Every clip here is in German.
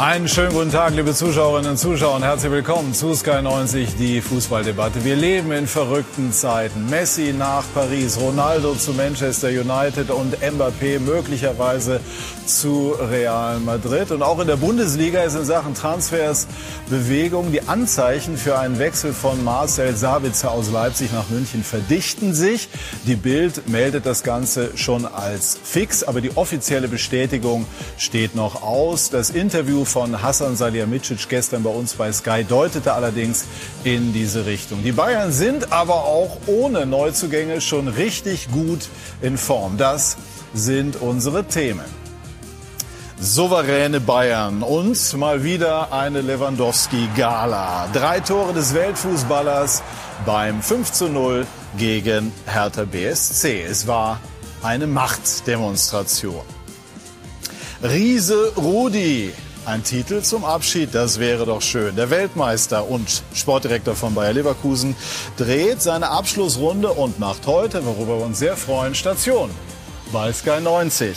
Einen schönen guten Tag, liebe Zuschauerinnen und Zuschauer, und herzlich willkommen zu Sky 90, die Fußballdebatte. Wir leben in verrückten Zeiten. Messi nach Paris, Ronaldo zu Manchester United und Mbappé möglicherweise zu Real Madrid. Und auch in der Bundesliga ist in Sachen Transfers Bewegung. Die Anzeichen für einen Wechsel von Marcel Sabitzer aus Leipzig nach München verdichten sich. Die Bild meldet das Ganze schon als fix, aber die offizielle Bestätigung steht noch aus. Das Interview von Hassan Salihamidzic gestern bei uns bei Sky deutete allerdings in diese Richtung. Die Bayern sind aber auch ohne Neuzugänge schon richtig gut in Form. Das sind unsere Themen. Souveräne Bayern und mal wieder eine Lewandowski-Gala. Drei Tore des Weltfußballers beim 5 zu 0 gegen Hertha BSC. Es war eine Machtdemonstration. Riese Rudi ein Titel zum Abschied, das wäre doch schön. Der Weltmeister und Sportdirektor von Bayer Leverkusen dreht seine Abschlussrunde und macht heute, worüber wir uns sehr freuen, Station bei Sky 90.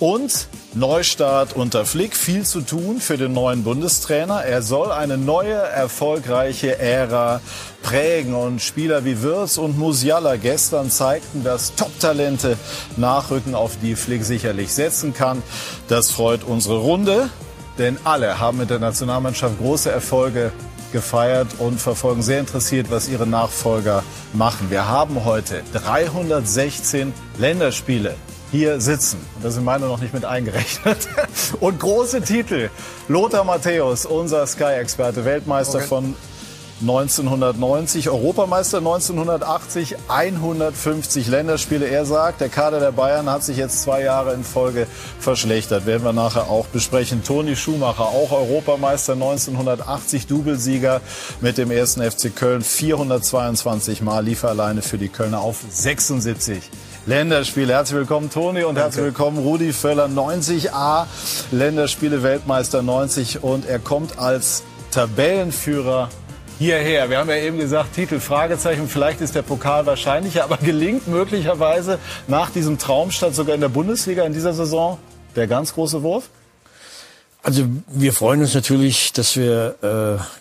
Und Neustart unter Flick, viel zu tun für den neuen Bundestrainer. Er soll eine neue, erfolgreiche Ära prägen. Und Spieler wie Wirz und Musiala gestern zeigten, dass Top-Talente nachrücken, auf die Flick sicherlich setzen kann. Das freut unsere Runde. Denn alle haben mit der Nationalmannschaft große Erfolge gefeiert und verfolgen sehr interessiert, was ihre Nachfolger machen. Wir haben heute 316 Länderspiele hier sitzen. Da sind meine noch nicht mit eingerechnet. Und große Titel. Lothar Matthäus, unser Sky-Experte, Weltmeister okay. von 1990, Europameister 1980, 150 Länderspiele. Er sagt, der Kader der Bayern hat sich jetzt zwei Jahre in Folge verschlechtert. Werden wir nachher auch besprechen. Toni Schumacher, auch Europameister 1980, Doublesieger mit dem ersten FC Köln. 422 Mal lief er alleine für die Kölner auf 76. Länderspiele. Herzlich willkommen, Toni, und Danke. herzlich willkommen, Rudi Völler. 90a Länderspiele, Weltmeister 90. Und er kommt als Tabellenführer hierher. Wir haben ja eben gesagt, Titel Fragezeichen, vielleicht ist der Pokal wahrscheinlicher, aber gelingt möglicherweise nach diesem Traumstart sogar in der Bundesliga in dieser Saison der ganz große Wurf? Also wir freuen uns natürlich, dass wir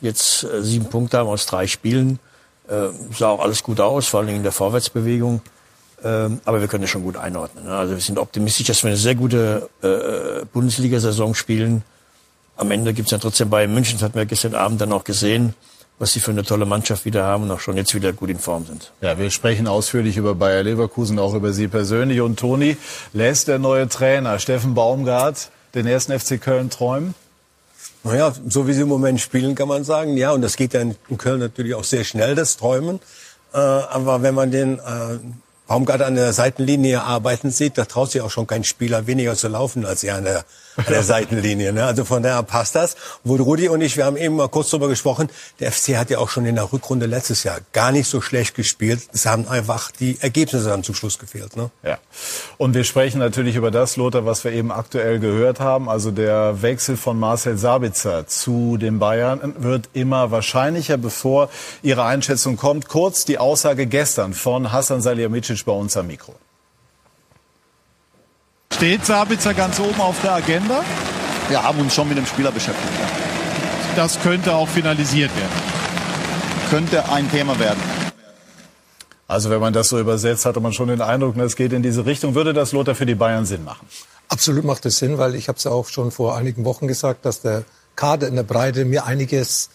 äh, jetzt äh, sieben Punkte haben aus drei Spielen. Äh, sah auch alles gut aus, vor allem in der Vorwärtsbewegung. Äh, aber wir können es schon gut einordnen. Also wir sind optimistisch, dass wir eine sehr gute äh, Bundesliga-Saison spielen. Am Ende gibt es ja trotzdem bei München, das hatten wir gestern Abend dann auch gesehen was sie für eine tolle Mannschaft wieder haben und auch schon jetzt wieder gut in Form sind. Ja, wir sprechen ausführlich über Bayer Leverkusen, auch über Sie persönlich. Und Toni, lässt der neue Trainer Steffen Baumgart den ersten FC Köln träumen? Naja, so wie sie im Moment spielen, kann man sagen, ja. Und das geht ja in Köln natürlich auch sehr schnell, das Träumen. Äh, aber wenn man den äh, Baumgart an der Seitenlinie arbeiten sieht, da traut sich auch schon kein Spieler weniger zu laufen als er an der an der Seitenlinie. Ne? Also von daher passt das. Wo Rudi und ich, wir haben eben mal kurz darüber gesprochen, der FC hat ja auch schon in der Rückrunde letztes Jahr gar nicht so schlecht gespielt. Es haben einfach die Ergebnisse dann zum Schluss gefehlt. Ne? Ja. Und wir sprechen natürlich über das, Lothar, was wir eben aktuell gehört haben. Also der Wechsel von Marcel Sabitzer zu den Bayern wird immer wahrscheinlicher, bevor Ihre Einschätzung kommt. Kurz die Aussage gestern von Hassan Salihamidzic bei uns am Mikro. Steht Sabitzer ganz oben auf der Agenda? Wir haben uns schon mit dem Spieler beschäftigt. Ja. Das könnte auch finalisiert werden. Könnte ein Thema werden. Also wenn man das so übersetzt, hatte man schon den Eindruck, es geht in diese Richtung. Würde das Lothar für die Bayern Sinn machen? Absolut macht es Sinn, weil ich habe es ja auch schon vor einigen Wochen gesagt, dass der Kader in der Breite mir einiges,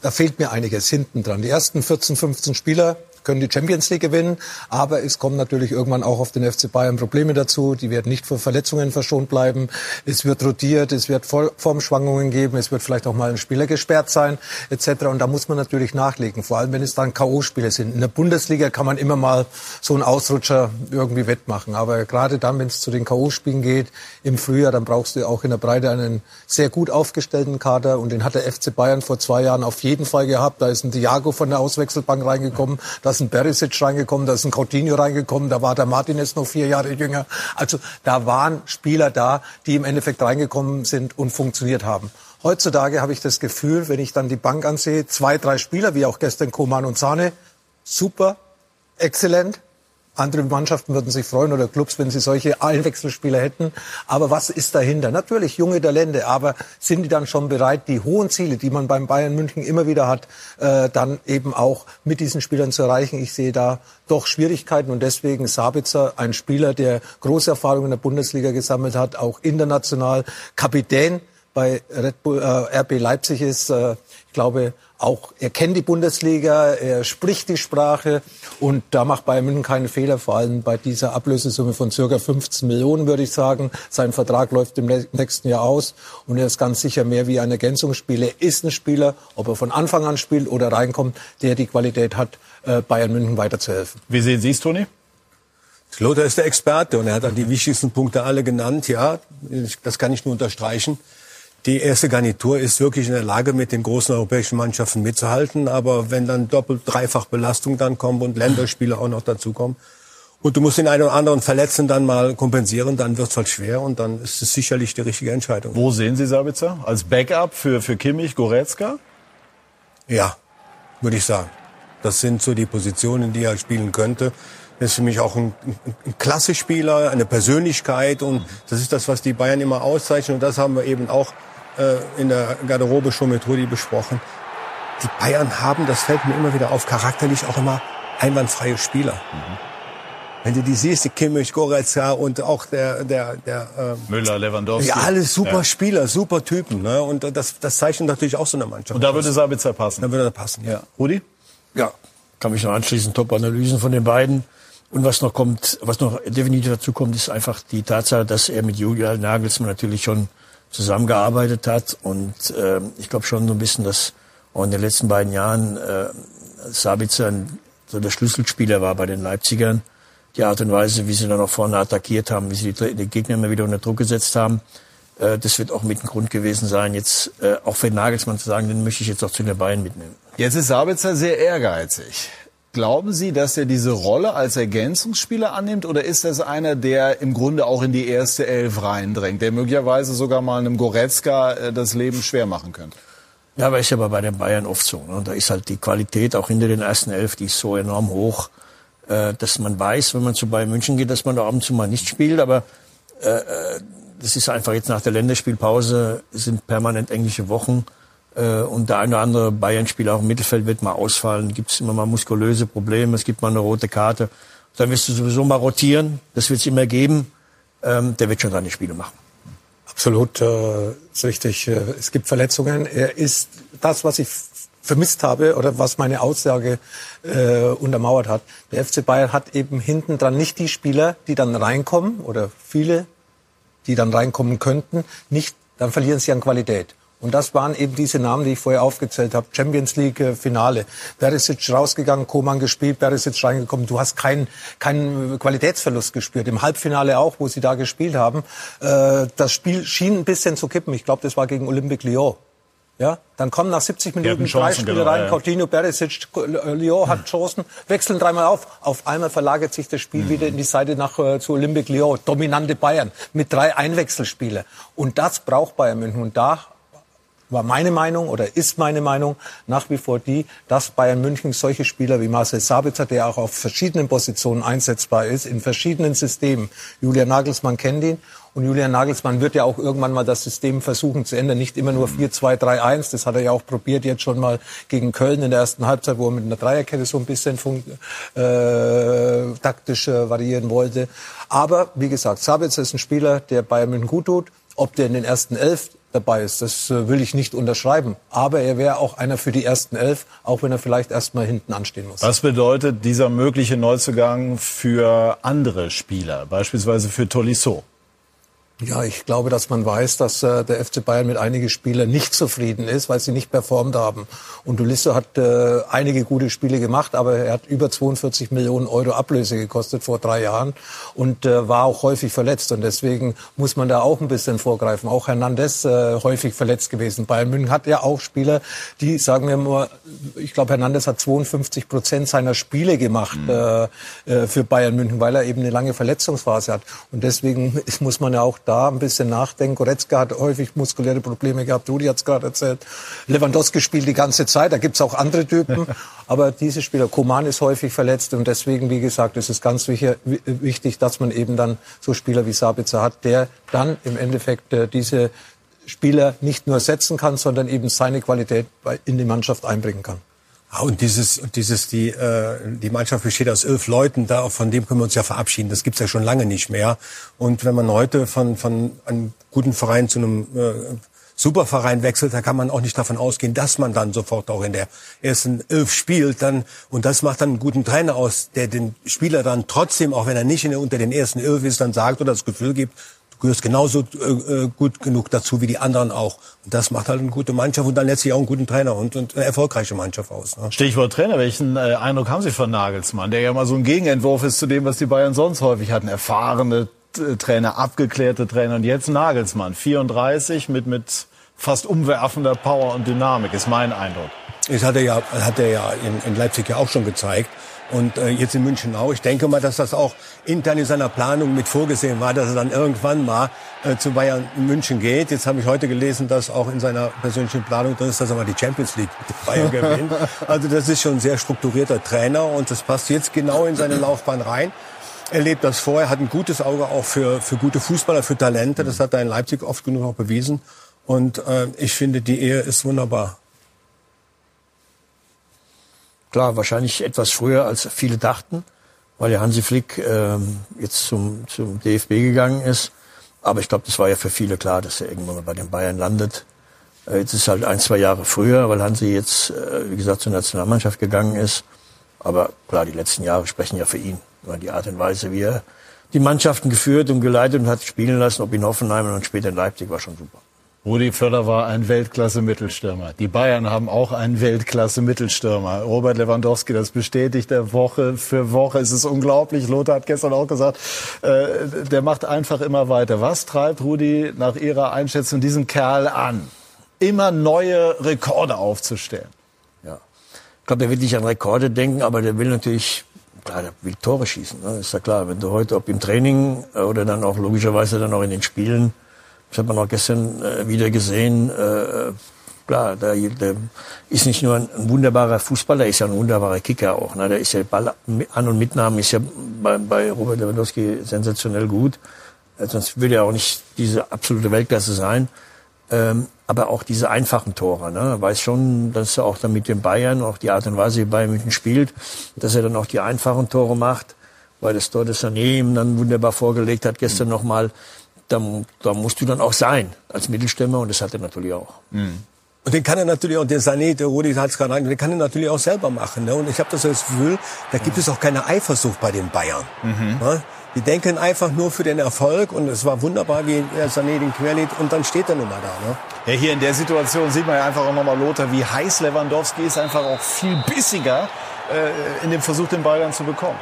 da fehlt mir einiges hinten dran. Die ersten 14, 15 Spieler können die Champions League gewinnen, aber es kommen natürlich irgendwann auch auf den FC Bayern Probleme dazu. Die werden nicht vor Verletzungen verschont bleiben. Es wird rotiert, es wird Formschwankungen geben, es wird vielleicht auch mal ein Spieler gesperrt sein, etc. Und da muss man natürlich nachlegen, vor allem wenn es dann K.O.-Spiele sind. In der Bundesliga kann man immer mal so einen Ausrutscher irgendwie wettmachen, aber gerade dann, wenn es zu den K.O.-Spielen geht im Frühjahr, dann brauchst du auch in der Breite einen sehr gut aufgestellten Kader und den hat der FC Bayern vor zwei Jahren auf jeden Fall gehabt. Da ist ein Diago von der Auswechselbank reingekommen, da ist ein Berisic reingekommen, da ist ein Coutinho reingekommen, da war der Martinez noch vier Jahre jünger. Also da waren Spieler da, die im Endeffekt reingekommen sind und funktioniert haben. Heutzutage habe ich das Gefühl, wenn ich dann die Bank ansehe, zwei, drei Spieler, wie auch gestern Koman und Sahne, super, exzellent, Andere Mannschaften würden sich freuen oder Clubs, wenn sie solche Einwechselspieler hätten. Aber was ist dahinter? Natürlich junge Talente, aber sind die dann schon bereit, die hohen Ziele, die man beim Bayern München immer wieder hat, äh, dann eben auch mit diesen Spielern zu erreichen? Ich sehe da doch Schwierigkeiten und deswegen Sabitzer, ein Spieler, der große Erfahrungen in der Bundesliga gesammelt hat, auch international Kapitän bei Red Bull, äh, RB Leipzig ist. Äh, ich glaube, auch er kennt die Bundesliga, er spricht die Sprache und da macht Bayern München keine Fehler, vor allem bei dieser Ablösesumme von circa 15 Millionen, würde ich sagen. Sein Vertrag läuft im nächsten Jahr aus und er ist ganz sicher mehr wie ein Ergänzungsspieler. Er ist ein Spieler, ob er von Anfang an spielt oder reinkommt, der die Qualität hat, äh, Bayern München weiterzuhelfen. Wie sehen Sie es, Toni? Lothar ist der Experte und er hat dann die wichtigsten Punkte alle genannt. Ja, das kann ich nur unterstreichen. Die erste Garnitur ist wirklich in der Lage, mit den großen europäischen Mannschaften mitzuhalten. Aber wenn dann doppelt, dreifach Belastung dann kommt und Länderspiele auch noch dazukommen und du musst den einen oder anderen Verletzten dann mal kompensieren, dann wird's halt schwer und dann ist es sicherlich die richtige Entscheidung. Wo sehen Sie Sabitzer? Als Backup für, für Kimmich, Goretzka? Ja, würde ich sagen. Das sind so die Positionen, die er spielen könnte. Er ist für mich auch ein, ein, Klasse-Spieler, eine Persönlichkeit und das ist das, was die Bayern immer auszeichnen und das haben wir eben auch äh, in der Garderobe schon mit Rudi besprochen. Die Bayern haben, das fällt mir immer wieder auf, charakterlich auch immer einwandfreie Spieler. Mhm. Wenn du die siehst, die Kimmich, Goretzka und auch der, der, der äh, Müller, Lewandowski. Ja, alles super ja. Spieler, super Typen. Ne? Und das, das zeichnet natürlich auch so eine Mannschaft. Und da würde Sabitzer passen. Da würde er passen, ja. Rudi? Ja, kann mich noch anschließen. Top-Analysen von den beiden. Und was noch kommt, was noch definitiv dazu kommt, ist einfach die Tatsache, dass er mit Julian Nagelsmann natürlich schon zusammengearbeitet hat. Und äh, ich glaube schon so ein bisschen, dass auch in den letzten beiden Jahren äh, Sabitzer so der Schlüsselspieler war bei den Leipzigern. Die Art und Weise, wie sie dann auch vorne attackiert haben, wie sie die, die Gegner immer wieder unter Druck gesetzt haben, äh, das wird auch mit ein Grund gewesen sein, jetzt äh, auch für Nagelsmann zu sagen, den möchte ich jetzt auch zu den Bayern mitnehmen. Jetzt ist Sabitzer sehr ehrgeizig. Glauben Sie, dass er diese Rolle als Ergänzungsspieler annimmt oder ist das einer, der im Grunde auch in die erste Elf reindrängt, der möglicherweise sogar mal einem Goretzka äh, das Leben schwer machen könnte? Ja, aber ist ja bei den Bayern oft so. Ne? Da ist halt die Qualität auch hinter den ersten Elf, die ist so enorm hoch, äh, dass man weiß, wenn man zu Bayern München geht, dass man da ab und zu mal nicht spielt. Aber äh, äh das ist einfach jetzt nach der Länderspielpause sind permanent englische Wochen. Äh, und der eine oder andere Bayern-Spieler auch im Mittelfeld wird mal ausfallen. Gibt es immer mal muskulöse Probleme, es gibt mal eine rote Karte. Dann wirst du sowieso mal rotieren, das wird es immer geben. Ähm, der wird schon seine Spiele machen. Absolut, äh, ist richtig. Äh, es gibt Verletzungen. Er ist das, was ich vermisst habe oder was meine Aussage äh, untermauert hat. Der FC Bayern hat eben hinten dran nicht die Spieler, die dann reinkommen oder viele, die dann reinkommen könnten, nicht, dann verlieren sie an Qualität. Und das waren eben diese Namen, die ich vorher aufgezählt habe. Champions League äh, Finale. Perisic rausgegangen, Koman gespielt, Perisic reingekommen. Du hast keinen keinen Qualitätsverlust gespürt. Im Halbfinale auch, wo sie da gespielt haben. Äh, das Spiel schien ein bisschen zu kippen. Ich glaube, das war gegen Olympique Lyon. Ja, dann kommen nach 70 Minuten drei Spiele genau, rein. Ja. Coutinho, Perisic, Lyon hat Chancen, wechseln dreimal auf. Auf einmal verlagert sich das Spiel mhm. wieder in die Seite nach äh, zu Olympique Lyon. Dominante Bayern mit drei Einwechselspiele. Und das braucht Bayern München. Und da war meine Meinung oder ist meine Meinung nach wie vor die, dass Bayern München solche Spieler wie Marcel Sabitzer, der auch auf verschiedenen Positionen einsetzbar ist, in verschiedenen Systemen. Julian Nagelsmann kennt ihn und Julian Nagelsmann wird ja auch irgendwann mal das System versuchen zu ändern. Nicht immer nur 4-2-3-1. Das hat er ja auch probiert jetzt schon mal gegen Köln in der ersten Halbzeit, wo er mit einer Dreierkette so ein bisschen äh, taktisch äh, variieren wollte. Aber wie gesagt, Sabitzer ist ein Spieler, der Bayern München gut tut. Ob der in den ersten elf dabei ist. Das äh, will ich nicht unterschreiben. Aber er wäre auch einer für die ersten elf, auch wenn er vielleicht erstmal hinten anstehen muss. Was bedeutet dieser mögliche Neuzugang für andere Spieler, beispielsweise für Tolisso? Ja, ich glaube, dass man weiß, dass äh, der FC Bayern mit einigen Spielern nicht zufrieden ist, weil sie nicht performt haben. Und Ulisso hat äh, einige gute Spiele gemacht, aber er hat über 42 Millionen Euro Ablöse gekostet vor drei Jahren und äh, war auch häufig verletzt. Und deswegen muss man da auch ein bisschen vorgreifen. Auch Hernandez äh, häufig verletzt gewesen. Bayern München hat ja auch Spieler, die, sagen wir mal, ich glaube, Hernandez hat 52 Prozent seiner Spiele gemacht mhm. äh, äh, für Bayern München, weil er eben eine lange Verletzungsphase hat. Und deswegen muss man ja auch da ein bisschen nachdenken. Goretzka hat häufig muskuläre Probleme gehabt, Rudi hat es gerade erzählt. Lewandowski spielt die ganze Zeit, da gibt's auch andere Typen. Aber diese Spieler, Koman ist häufig verletzt und deswegen, wie gesagt, ist es ganz wichtig, dass man eben dann so Spieler wie Sabitzer hat, der dann im Endeffekt äh, diese Spieler nicht nur setzen kann, sondern eben seine Qualität in die Mannschaft einbringen kann. Ah, und dieses, dieses, die, äh, die Mannschaft besteht aus elf Leuten, da, von dem können wir uns ja verabschieden. Das gibt's ja schon lange nicht mehr. Und wenn man heute von, von einem guten Verein zu einem äh, Superverein wechselt, da kann man auch nicht davon ausgehen, dass man dann sofort auch in der ersten Elf spielt. Dann, und das macht dann einen guten Trainer aus, der den Spieler dann trotzdem, auch wenn er nicht in der, unter den ersten Elf ist, dann sagt oder das Gefühl gibt, gehörst genauso äh, äh, gut genug dazu wie die anderen auch. Und das macht halt eine gute Mannschaft und dann letztlich auch einen guten Trainer und, und eine erfolgreiche Mannschaft aus. Ne? Stichwort Trainer, welchen äh, Eindruck haben Sie von Nagelsmann, der ja mal so ein Gegenentwurf ist zu dem, was die Bayern sonst häufig hatten? Erfahrene äh, Trainer, abgeklärte Trainer und jetzt Nagelsmann, 34 mit, mit fast umwerfender Power und Dynamik, ist mein Eindruck. Das hat er ja, hat er ja in, in Leipzig ja auch schon gezeigt. Und äh, jetzt in München auch. Ich denke mal, dass das auch intern in seiner Planung mit vorgesehen war, dass er dann irgendwann mal äh, zu Bayern München geht. Jetzt habe ich heute gelesen, dass auch in seiner persönlichen Planung drin ist, dass er mal die Champions League mit Bayern gewinnt. Also das ist schon ein sehr strukturierter Trainer und das passt jetzt genau in seine Laufbahn rein. Er lebt das vor, er hat ein gutes Auge auch für, für gute Fußballer, für Talente. Das hat er in Leipzig oft genug auch bewiesen. Und äh, ich finde, die Ehe ist wunderbar. Klar, wahrscheinlich etwas früher, als viele dachten, weil ja Hansi Flick ähm, jetzt zum, zum DFB gegangen ist. Aber ich glaube, das war ja für viele klar, dass er irgendwann mal bei den Bayern landet. Äh, jetzt ist halt ein, zwei Jahre früher, weil Hansi jetzt, äh, wie gesagt, zur Nationalmannschaft gegangen ist. Aber klar, die letzten Jahre sprechen ja für ihn. Die Art und Weise, wie er die Mannschaften geführt und geleitet und hat spielen lassen, ob in Hoffenheim und später in Leipzig, war schon super. Rudi Völler war ein Weltklasse-Mittelstürmer. Die Bayern haben auch einen Weltklasse-Mittelstürmer. Robert Lewandowski, das bestätigt er Woche für Woche. Es ist unglaublich. Lothar hat gestern auch gesagt, äh, der macht einfach immer weiter. Was treibt Rudi nach Ihrer Einschätzung diesen Kerl an, immer neue Rekorde aufzustellen? Ja, ich glaube, der wird nicht an Rekorde denken, aber der will natürlich Klar, der will Tore schießen, ne? ist ja klar. Wenn du heute, ob im Training oder dann auch logischerweise dann auch in den Spielen, das hat man auch gestern äh, wieder gesehen. Äh, klar, der, der ist nicht nur ein, wunderbarer Fußballer, ist ja ein wunderbarer Kicker auch. Ne? Der ist ja Ball an und mitnahmen ist ja bei, bei Robert Lewandowski sensationell gut. Äh, sonst würde er auch nicht diese absolute Weltklasse sein. Ähm, aber auch diese einfachen Tore. Ne? Er weiß schon, dass er auch dann mit den Bayern, auch die Art und Weise, wie Bayern München spielt, dass er dann auch die einfachen Tore macht, weil das Tor des Sané ihm dann wunderbar vorgelegt hat, gestern mhm. nochmal da, da musst du dann auch sein als Mittelstürmer und das hat er natürlich auch. Mhm. Und den kann er natürlich auch, den Sané, der Rudi hat es gerade rein, den kann er natürlich auch selber machen. Ne? Und ich habe das Gefühl, da gibt es auch keine Eifersucht bei den Bayern. Mhm. Ne? Die denken einfach nur für den Erfolg und es war wunderbar, wie Sané den querlädt und dann steht er nun mal da. Ne? Ja, hier in der Situation sieht man ja einfach auch nochmal Lothar, wie heiß Lewandowski ist, einfach auch viel bissiger äh, in dem Versuch, den Ball dann zu bekommen.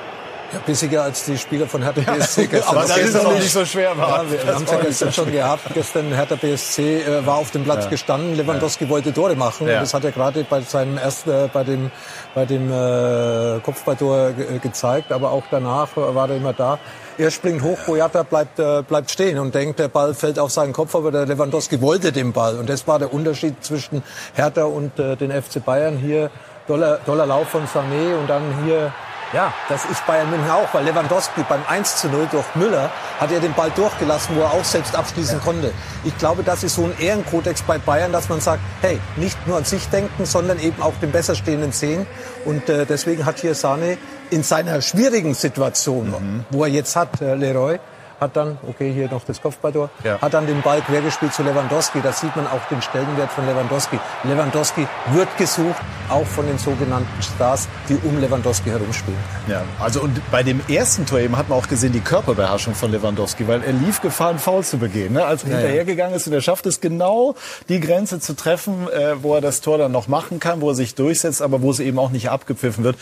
Ja, bissiger als die Spieler von Hertha BSC ja, gestern. Aber das ist doch nicht so schwer war. Ja, wir haben es ja gestern schon gehabt. Gestern Hertha BSC äh, war auf dem Platz ja. gestanden. Lewandowski ja. wollte Tore machen. Und das hat er gerade bei seinem ersten, äh, bei dem, bei dem äh, Kopfballtor ge gezeigt. Aber auch danach war er immer da. Er springt hoch, Boyata bleibt, äh, bleibt stehen und denkt, der Ball fällt auf seinen Kopf, aber der Lewandowski wollte den Ball. Und das war der Unterschied zwischen Hertha und äh, den FC Bayern. Hier toller, toller Lauf von Sané und dann hier ja, das ist Bayern München auch, weil Lewandowski beim 1 zu 0 durch Müller hat er den Ball durchgelassen, wo er auch selbst abschließen ja. konnte. Ich glaube, das ist so ein Ehrenkodex bei Bayern, dass man sagt, hey, nicht nur an sich denken, sondern eben auch den Besserstehenden sehen. Und äh, deswegen hat hier Sane in seiner schwierigen Situation, mhm. wo er jetzt hat, äh, Leroy, hat dann, okay, hier noch das Kopfballtor, ja. hat dann den Ball quergespielt zu Lewandowski. Da sieht man auch den Stellenwert von Lewandowski. Lewandowski wird gesucht, auch von den sogenannten Stars, die um Lewandowski herumspielen. Ja, also und bei dem ersten Tor eben hat man auch gesehen, die Körperbeherrschung von Lewandowski, weil er lief Gefahr, einen Foul zu begehen. Ne? Als er ja, hinterhergegangen ist und er schafft es genau, die Grenze zu treffen, äh, wo er das Tor dann noch machen kann, wo er sich durchsetzt, aber wo es eben auch nicht abgepfiffen wird.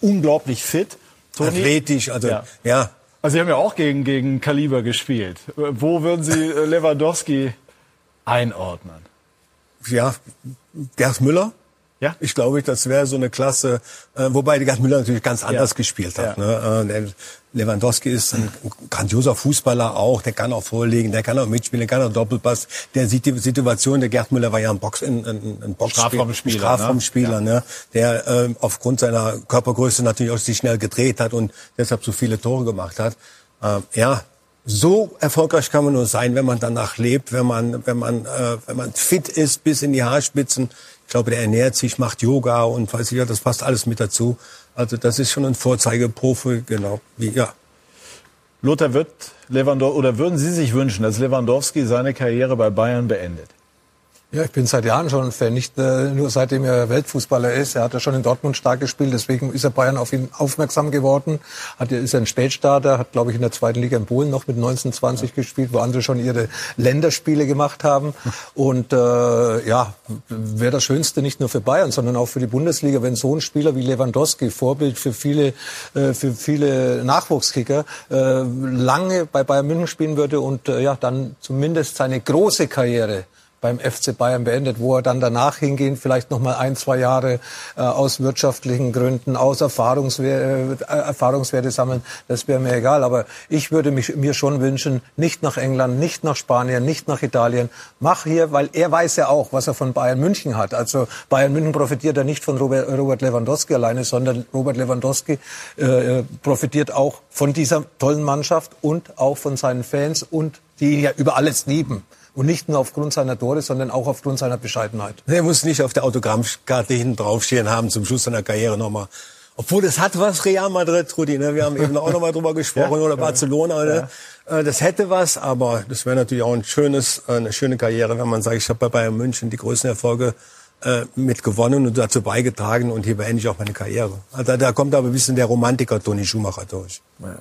Unglaublich fit. Toni? Athletisch, also ja. ja. Also Sie haben ja auch gegen, gegen Kaliber gespielt. Wo würden Sie äh, Lewandowski einordnen? Ja, Gerd Müller. Ja? Ich glaube, das wäre so eine Klasse, äh, wobei Gerd Müller natürlich ganz anders gespielt hat. Ja. Ne? Äh, Lewandowski ist ein grandioser Fußballer auch, der kann auch vorlegen, der kann auch mitspielen, der kann auch Doppelpass. Der sieht die Situation, der Gerd Müller war ja ein Box, ein, ein, ein Strafraumspieler, Strafraumspieler, ne? ne? der ähm, aufgrund seiner Körpergröße natürlich auch sich schnell gedreht hat und deshalb so viele Tore gemacht hat. Ähm, ja, so erfolgreich kann man nur sein, wenn man danach lebt, wenn man, wenn man, äh, wenn man fit ist bis in die Haarspitzen. Ich glaube, der ernährt sich, macht Yoga und weiß ich ja, das passt alles mit dazu. Also das ist schon ein Vorzeigeprofi, genau. Wie, ja. Lothar wird Lewandowski, oder würden Sie sich wünschen, dass Lewandowski seine Karriere bei Bayern beendet? Ja, ich bin seit Jahren schon ein Fan, nicht äh, nur seitdem er Weltfußballer ist. Er hat ja schon in Dortmund stark gespielt, deswegen ist er Bayern auf ihn aufmerksam geworden. Hat, ist ein Spätstarter, hat, glaube ich, in der zweiten Liga in Polen noch mit 1920 ja. gespielt, wo andere schon ihre Länderspiele gemacht haben. Und äh, ja, wäre das Schönste nicht nur für Bayern, sondern auch für die Bundesliga, wenn so ein Spieler wie Lewandowski, Vorbild für viele, äh, für viele Nachwuchskicker, äh, lange bei Bayern München spielen würde und äh, ja, dann zumindest seine große Karriere beim FC Bayern beendet, wo er dann danach hingehen, vielleicht noch mal ein, zwei Jahre äh, aus wirtschaftlichen Gründen, aus Erfahrungswerte, äh, Erfahrungswerte sammeln, das wäre mir egal. Aber ich würde mich, mir schon wünschen, nicht nach England, nicht nach Spanien, nicht nach Italien. Mach hier, weil er weiß ja auch, was er von Bayern München hat. Also Bayern München profitiert ja nicht von Robert, Robert Lewandowski alleine, sondern Robert Lewandowski äh, profitiert auch von dieser tollen Mannschaft und auch von seinen Fans und die ihn ja über alles lieben. Und nicht nur aufgrund seiner Tore, sondern auch aufgrund seiner Bescheidenheit. Er muss nicht auf der Autogrammkarte hinten draufstehen haben zum Schluss seiner Karriere nochmal. Obwohl das hat was Real Madrid, Rudi. Ne? Wir haben eben auch nochmal drüber gesprochen ja, oder Barcelona. Ne? Ja. Das hätte was, aber das wäre natürlich auch ein schönes, eine schöne Karriere, wenn man sagt, ich habe bei Bayern München die größten Erfolge äh, mit gewonnen und dazu beigetragen und hier beende ich auch meine Karriere. Also da kommt aber ein bisschen der Romantiker Toni Schumacher durch. Ja.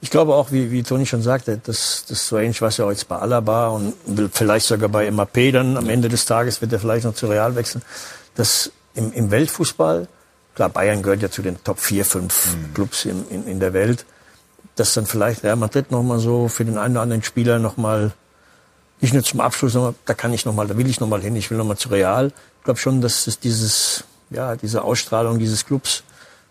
Ich glaube auch, wie, wie Toni schon sagte, das, das ähnlich, was ja jetzt bei Alaba und vielleicht sogar bei MAP dann am Ende des Tages wird er vielleicht noch zu Real wechseln. Das im, im Weltfußball, klar, Bayern gehört ja zu den Top 4, 5 mhm. Clubs in, in, in der Welt, dass dann vielleicht Real Madrid nochmal so für den einen oder anderen Spieler nochmal, nicht nur zum Abschluss, sondern da kann ich nochmal, da will ich nochmal hin, ich will nochmal zu Real. Ich glaube schon, dass es dieses, ja, diese Ausstrahlung dieses Clubs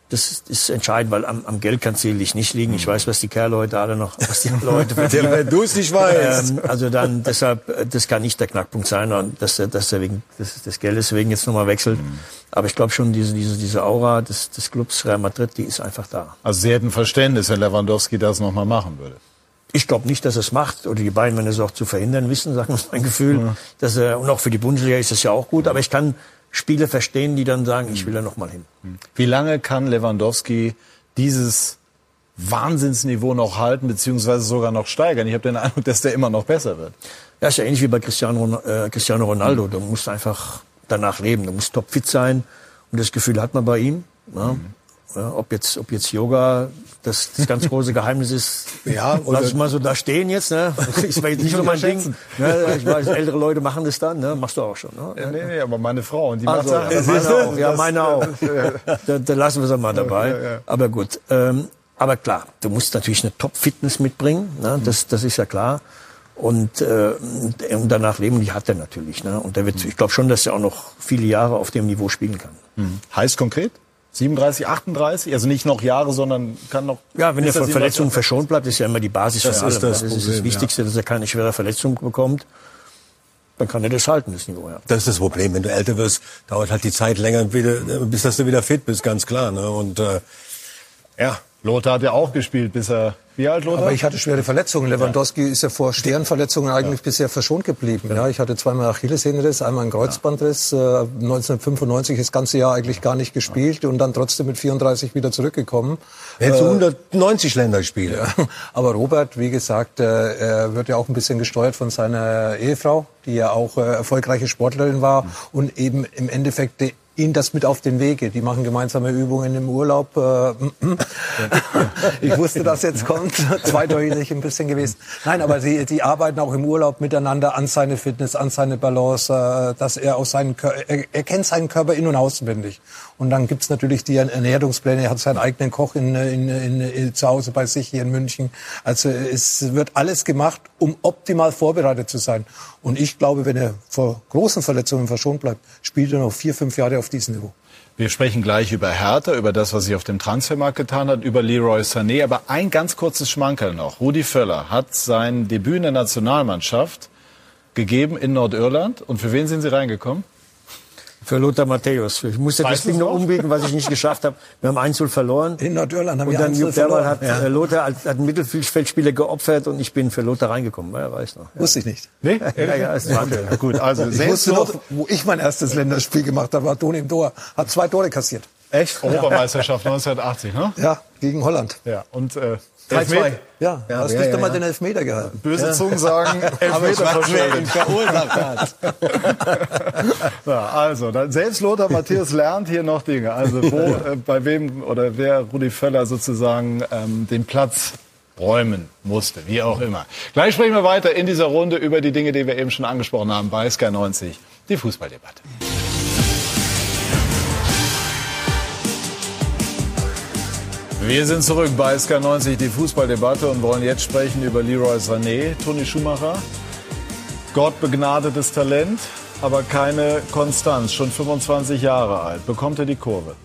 das ist, ist entscheidend, weil am, am Geld kann es sicherlich nicht liegen. Ich weiß, was die Kerle heute alle noch, was die Leute verdienen. Wenn du es nicht weißt. Ähm, also dann, deshalb, das kann nicht der Knackpunkt sein, dass er, dass er wegen des, des Geldes wegen jetzt nochmal wechselt. Mhm. Aber ich glaube schon, diese, diese, diese Aura des, des Clubs Real Madrid, die ist einfach da. Also Sie hätten Verständnis, wenn Lewandowski das nochmal machen würde. Ich glaube nicht, dass er es macht. Oder die beiden, wenn es auch zu verhindern wissen, sagen wir mein Gefühl. Ja. Dass er, und auch für die Bundesliga ist das ja auch gut. Aber ich kann Spiele verstehen, die dann sagen, ich will da noch mal hin. Wie lange kann Lewandowski dieses Wahnsinnsniveau noch halten, beziehungsweise sogar noch steigern? Ich habe den Eindruck, dass der immer noch besser wird. Ja, ist ja ähnlich wie bei Cristiano, äh, Cristiano Ronaldo. Du musst einfach danach leben. Du musst topfit sein. Und das Gefühl hat man bei ihm. Ja. Mhm. Ja, ob jetzt, ob jetzt Yoga das, das ganz große Geheimnis ist, ja, oder lass ich mal so da stehen jetzt. Ne? Ich weiß nicht so mein Ding. Ne? Ich weiß, ältere Leute machen das dann. Ne? Machst du auch schon. Ne? Ja, nee, nee, aber meine Frau und die also, macht das. Meine auch. Ja, meine auch. Da, da lassen wir es mal dabei. Ja, ja. Aber gut. Ähm, aber klar, du musst natürlich eine Top-Fitness mitbringen. Ne? Das, das ist ja klar. Und, äh, und danach leben, die hat er natürlich. Ne? Und der wird, ich glaube schon, dass er auch noch viele Jahre auf dem Niveau spielen kann. Mhm. Heißt konkret? 37, 38, also nicht noch Jahre, sondern kann noch. Ja, wenn er von Verletzungen verschont bleibt, ist ja immer die Basis das für. Ist das, das ist das Wichtigste, ja. dass er keine schwere Verletzung bekommt. Dann kann er das halten, das Niveau. Ja. Das ist das Problem. Wenn du älter wirst, dauert halt die Zeit länger, bis dass du wieder fit bist, ganz klar. Ne? Und äh, ja, Lothar hat ja auch gespielt, bis er wie alt, Lothar? Aber ich hatte schwere Verletzungen. Lewandowski ja. ist ja vor schweren Verletzungen eigentlich ja. bisher verschont geblieben. Ja. ich hatte zweimal Achillessehnenriss, einmal einen Kreuzbandriss. Ja. 1995 das ganze Jahr eigentlich gar nicht gespielt und dann trotzdem mit 34 wieder zurückgekommen. Er hat 190 Länder gespielt. Ja. Aber Robert, wie gesagt, äh, er wird ja auch ein bisschen gesteuert von seiner Ehefrau, die ja auch äh, erfolgreiche Sportlerin war mhm. und eben im Endeffekt ihnen das mit auf den Wege. Die machen gemeinsame Übungen im Urlaub. Äh, ich wusste, dass jetzt kommt. Zweideutig ein bisschen gewesen. Nein, aber sie, die arbeiten auch im Urlaub miteinander an seine Fitness, an seine Balance, äh, dass er aus seinen er, er kennt seinen Körper in- und auswendig. Und dann gibt's natürlich die Ernährungspläne. Er hat seinen eigenen Koch in, in, in, in, zu Hause bei sich hier in München. Also es wird alles gemacht, um optimal vorbereitet zu sein. Und ich glaube, wenn er vor großen Verletzungen verschont bleibt, spielt er noch vier, fünf Jahre auf diesem Niveau. Wir sprechen gleich über Hertha, über das, was sich auf dem Transfermarkt getan hat, über Leroy Sané. Aber ein ganz kurzes Schmankerl noch. Rudi Völler hat sein Debüt in der Nationalmannschaft gegeben in Nordirland. Und für wen sind Sie reingekommen? Für Lothar Matthäus. Ich musste Weißt das Ding noch umbiegen, was ich nicht geschafft habe. Wir haben 1 verloren. In Nordirland haben Und wir dann 1-0 Jupp Dermann verloren. hat äh, Lothar als, als Mittelfeldspieler geopfert und ich bin für Lothar reingekommen. Ja, weiß noch. Ja. Wusste ich nicht. Nee? Ja, ja, ist Wahnsinn. Okay, gut, also Ich wusste noch, wo ich mein erstes Länderspiel gemacht habe, war Toni im Tor. Hat zwei Tore kassiert. echt Europameisterschaft 1980, ne? Ja, gegen Holland. Ja. Und äh, 3-2. Elfmeter- Ja, Ja, hast ja, nicht ja, einmal ja. den Elfmeter gehalten. Böse Zungen sagen, Elfmeter verschuldet. verursacht hat. Ja, also, dann, selbst Lothar Matthäus lernt hier noch Dinge. Also, wo, äh, bei wem oder wer Rudi Völler sozusagen ähm, den Platz räumen musste, wie auch immer. Gleich sprechen wir weiter in dieser Runde über die Dinge, die wir eben schon angesprochen haben bei Sky 90, die Fußballdebatte. Wir sind zurück bei Sky 90, die Fußballdebatte und wollen jetzt sprechen über Leroy Sané, Toni Schumacher. Gott begnadetes Talent, aber keine Konstanz. Schon 25 Jahre alt. Bekommt er die Kurve?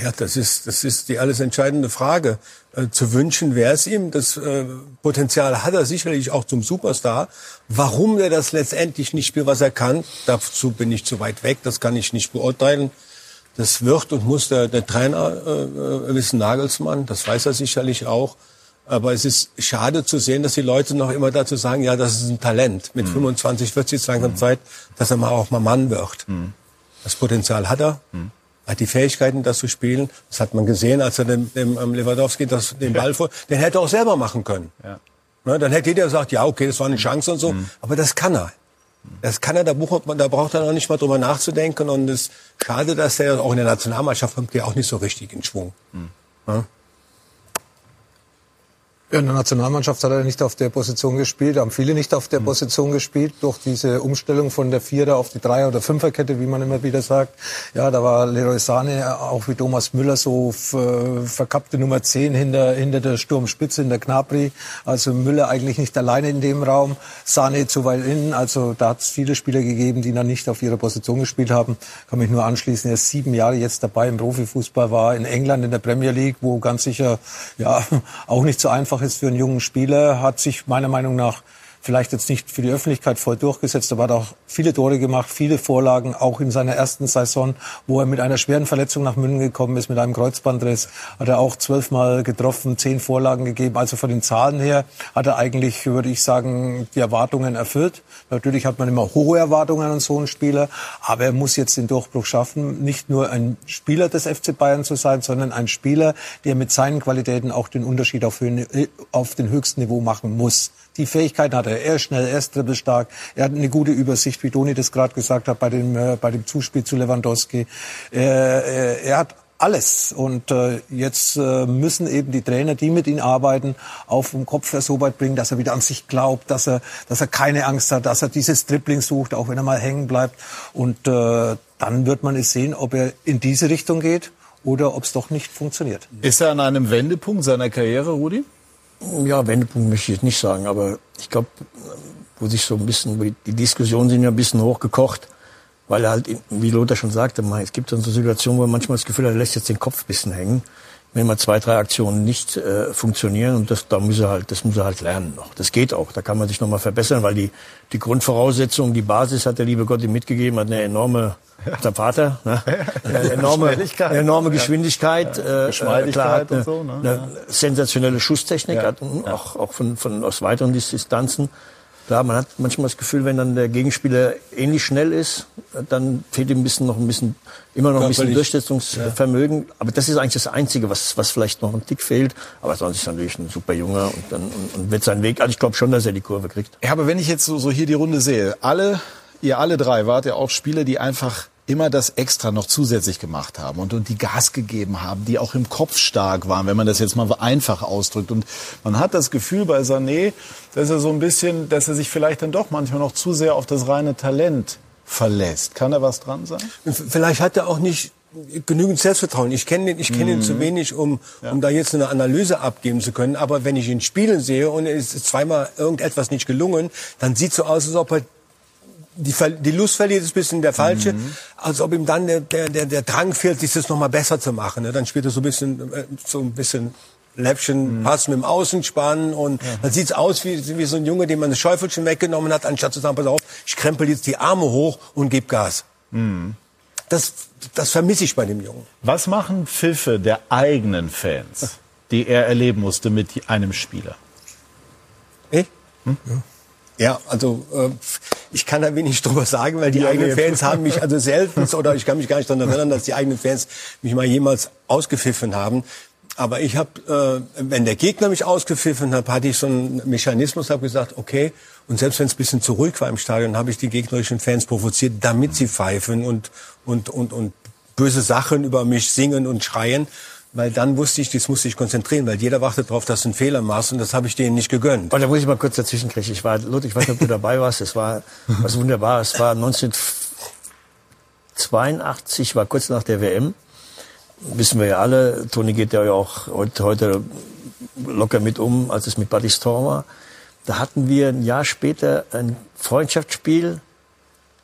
Ja, das ist, das ist die alles entscheidende Frage. Äh, zu wünschen wäre es ihm. Das äh, Potenzial hat er sicherlich auch zum Superstar. Warum er das letztendlich nicht spielt, was er kann, dazu bin ich zu weit weg. Das kann ich nicht beurteilen. Das wird und muss der, der Trainer äh, äh, wissen, Nagelsmann. Das weiß er sicherlich auch. Aber es ist schade zu sehen, dass die Leute noch immer dazu sagen, ja, das ist ein Talent. Mit 25 wird es jetzt langsam Zeit, dass er mal auch mal Mann wird. Das Potenzial hat er. Hat die Fähigkeiten, das zu spielen. Das hat man gesehen, als er dem, dem ähm, Lewandowski das, den Ball vor, den hätte er auch selber machen können. Ja. Ne, dann hätte jeder gesagt, ja, okay, das war eine Chance und so. Aber das kann er. Das kann er, da braucht man, da braucht er noch nicht mal drüber nachzudenken. Und es ist schade, dass er auch in der Nationalmannschaft kommt, der auch nicht so richtig in Schwung. Ja? Ja, in der Nationalmannschaft hat er nicht auf der Position gespielt, haben viele nicht auf der Position gespielt, durch diese Umstellung von der Vierer auf die Dreier- oder Fünferkette, wie man immer wieder sagt. Ja, da war Leroy Sané, auch wie Thomas Müller, so f- verkappte Nummer 10 hinter, hinter der Sturmspitze, in der Knapri. Also Müller eigentlich nicht alleine in dem Raum, Sané zu weit innen. Also da hat es viele Spieler gegeben, die dann nicht auf ihrer Position gespielt haben. Kann mich nur anschließen, er ist sieben Jahre jetzt dabei im Profifußball, war in England in der Premier League, wo ganz sicher ja auch nicht so einfach ist für einen jungen Spieler, hat sich meiner Meinung nach vielleicht jetzt nicht für die Öffentlichkeit voll durchgesetzt, aber hat auch viele Tore gemacht, viele Vorlagen, auch in seiner ersten Saison, wo er mit einer schweren Verletzung nach München gekommen ist, mit einem Kreuzbandriss, hat er auch zwölfmal getroffen, zehn Vorlagen gegeben. Also von den Zahlen her hat er eigentlich, würde ich sagen, die Erwartungen erfüllt. Natürlich hat man immer hohe Erwartungen an so einen Spieler, aber er muss jetzt den Durchbruch schaffen, nicht nur ein Spieler des FC Bayern zu sein, sondern ein Spieler, der mit seinen Qualitäten auch den Unterschied auf, höhen- auf den höchsten Niveau machen muss. Die Fähigkeiten hat er. Er ist schnell, er ist dribbelstark, er hat eine gute Übersicht, wie Toni das gerade gesagt hat, bei dem, äh, bei dem Zuspiel zu Lewandowski. Er, er, er hat alles. Und äh, jetzt äh, müssen eben die Trainer, die mit ihm arbeiten, auf dem Kopf so weit bringen, dass er wieder an sich glaubt, dass er, dass er keine Angst hat, dass er dieses Dribbling sucht, auch wenn er mal hängen bleibt. Und äh, dann wird man es sehen, ob er in diese Richtung geht oder ob es doch nicht funktioniert. Ist er an einem Wendepunkt seiner Karriere, Rudi? Ja, Wendepunkt möchte ich jetzt nicht sagen, aber ich glaube, wo sich so ein bisschen, die- Diskussionen sind ja ein bisschen hochgekocht, weil er halt, wie Lothar schon sagte, es gibt dann so Situationen, wo man manchmal das Gefühl hat, er lässt jetzt den Kopf ein bisschen hängen, wenn mal zwei, drei Aktionen nicht äh, funktionieren und das, da muss er halt, das muss er halt lernen noch. Das geht auch, da kann man sich noch mal verbessern, weil die, die Grundvoraussetzung, die Basis hat der liebe Gott ihm mitgegeben, hat eine enorme, der Vater, ne? eine enorme, Schnelligkeit. eine enorme Geschwindigkeit, äh, Geschmeidigkeit klar, hat eine, und so, ne? eine sensationelle Schusstechnik, Ja. hat auch, auch von, von aus weiteren Dis- Distanzen. Klar, man hat manchmal das Gefühl, wenn dann der Gegenspieler ähnlich schnell ist, dann fehlt ihm ein bisschen noch ein bisschen, immer noch ein bisschen. Durchsetzungsvermögen. Aber das ist eigentlich das Einzige, was, was vielleicht noch ein Tick fehlt. Aber sonst ist er natürlich ein super Junger und dann und, und wird seinen Weg. Also ich glaube schon, dass er die Kurve kriegt. Ja, aber wenn ich jetzt so, so hier die Runde sehe, alle, ihr alle drei wart ja auch Spieler, die einfach immer das extra noch zusätzlich gemacht haben und, und die Gas gegeben haben, die auch im Kopf stark waren, wenn man das jetzt mal einfach ausdrückt. Und man hat das Gefühl bei Sané, dass er so ein bisschen, dass er sich vielleicht dann doch manchmal noch zu sehr auf das reine Talent verlässt. Kann da was dran sein? Vielleicht hat er auch nicht genügend Selbstvertrauen. Ich kenne ihn, ich kenne ihn zu wenig, um, um da jetzt eine Analyse abgeben zu können. Aber wenn ich ihn spielen sehe und es ist zweimal irgendetwas nicht gelungen, dann sieht so aus, als ob er die, die Lust verliert, ist ein bisschen der falsche. Als ob ihm dann der, der, der, der Drang fehlt, dieses nochmal besser zu machen. Ne? Dann spielt er so ein bisschen, äh, so ein bisschen Läppchen, Pass mit dem Außenspann und dann sieht's aus wie, wie so ein Junge, dem man das Schäufelchen weggenommen hat, anstatt zu sagen, pass auf, ich krempel jetzt die Arme hoch und geb Gas. Das, das vermisse ich bei dem Jungen. Was machen Pfiffe der eigenen Fans, die er erleben musste mit einem Spieler? Eh? Ja, also äh, ich kann da wenig drüber sagen, weil die, eigenen Fans haben mich also selten oder ich kann mich gar nicht daran erinnern, dass die eigenen Fans mich mal jemals ausgepfiffen haben. Aber ich habe, äh, wenn der Gegner mich ausgepfiffen hat, hatte ich so einen Mechanismus, habe gesagt, okay. Und selbst wenn es ein bisschen zu ruhig war im Stadion, habe ich die gegnerischen Fans provoziert, damit sie pfeifen und und und und böse Sachen über mich singen und schreien. Weil dann wusste ich, das musste ich konzentrieren, weil jeder wartet darauf, dass du einen Fehler machst und das habe ich denen nicht gegönnt. Und da muss ich mal kurz dazwischen kriegen. Ich war, Lothar, ich weiß nicht, ob du dabei warst. Es war was wunderbar. Es war 1982, war kurz nach der WM. Wissen wir ja alle. Toni geht ja auch heute, heute locker mit um, als es mit Battiston war. Da hatten wir ein Jahr später ein Freundschaftsspiel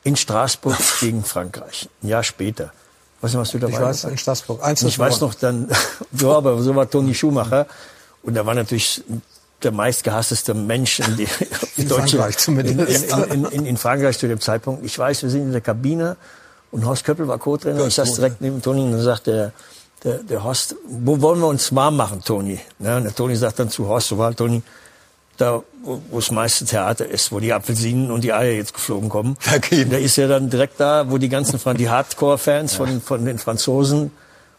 in Straßburg gegen Frankreich. Ein Jahr später. Weißt du, was du dabei Ich weiß, in Straßburg. Eins Und ich weiß noch dann, ja, aber so war Toni Schumacher. Und er war natürlich der meistgehassteste Mensch in, die, In Frankreich zumindest. In, in, in, in Frankreich zu dem Zeitpunkt. Ich weiß, wir sind in der Kabine und Horst Köppel war Co-Trainer. Ich saß direkt neben Toni und dann sagt der, der, der Horst, wo wollen wir uns warm machen, Toni? Ne? Und der Toni sagt dann zu Horst, so war Toni, da, wo das meiste Theater ist, wo die Apfelsinen und die Eier jetzt geflogen kommen. Da geht- Der ist ja dann direkt da, wo die ganzen Fran- die Hardcore-Fans von, von den Franzosen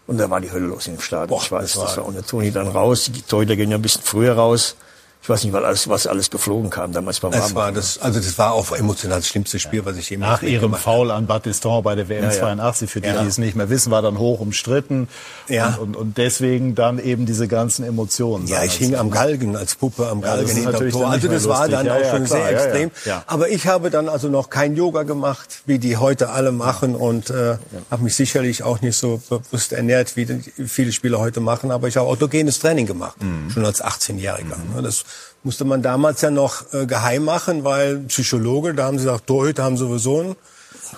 und da war die Hölle los im Stadion. ich weiß, das war, und der Toni dann raus. Die Torhüter gehen ja ein bisschen früher raus. Ich weiß nicht, weil alles, was alles geflogen kam damals beim Das war Warmmachen. das, also das war auch emotional das schlimmste Spiel, was ich jemals Nach ihrem Foul an Battiston bei der WM Ja, ja. 82, für die, Ja. die es nicht mehr wissen, war dann hoch umstritten. Ja. Und, und, und deswegen dann eben diese ganzen Emotionen. Ja, ich hing am Galgen als Puppe am Ja, das Galgen hinterm natürlich Tor. Also das war lustig. dann Ja, auch ja, schon klar, sehr ja, ja. extrem. Ja. Aber ich habe dann also noch kein Yoga gemacht, wie die heute alle machen und äh, habe mich sicherlich auch nicht so bewusst ernährt, wie viele Spieler heute machen. Aber ich habe autogenes Training gemacht, Mhm. schon als 18-Jähriger. Ne, Das musste man damals ja noch äh, geheim machen, weil Psychologe, da haben sie gesagt, Torhüter haben sowieso einen,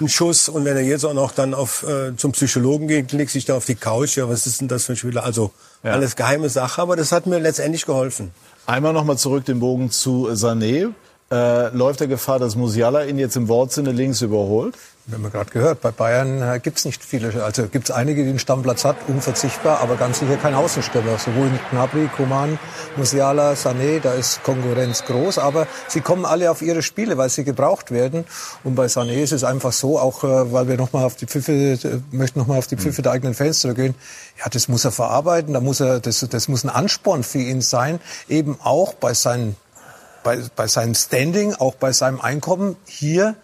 einen Schuss. Und wenn er jetzt auch noch dann auf, äh, zum Psychologen geht, legt sich da auf die Couch. Ja, was ist denn das für ein Spieler? Also Ja. alles geheime Sache, aber das hat mir letztendlich geholfen. Einmal nochmal zurück den Bogen zu Sané. Äh, läuft der Gefahr, dass Musiala ihn jetzt im Wortsinne links überholt? Wir haben ja gerade gehört, bei Bayern äh, gibt's nicht viele, also gibt's einige, die einen Stammplatz hat, unverzichtbar, aber ganz sicher kein Außenstürmer. Sowohl Gnabry, Coman, Musiala, Sané, da ist Konkurrenz groß, aber sie kommen alle auf ihre Spiele, weil sie gebraucht werden. Und bei Sané ist es einfach so, auch äh, weil wir nochmal auf die Pfiffe, äh, möchten nochmal auf die Pfiffe der eigenen Fans zurückgehen. Ja, das muss er verarbeiten, da muss er, das, das muss ein Ansporn für ihn sein, eben auch bei seinen bei, bei seinem Standing, auch bei seinem Einkommen hier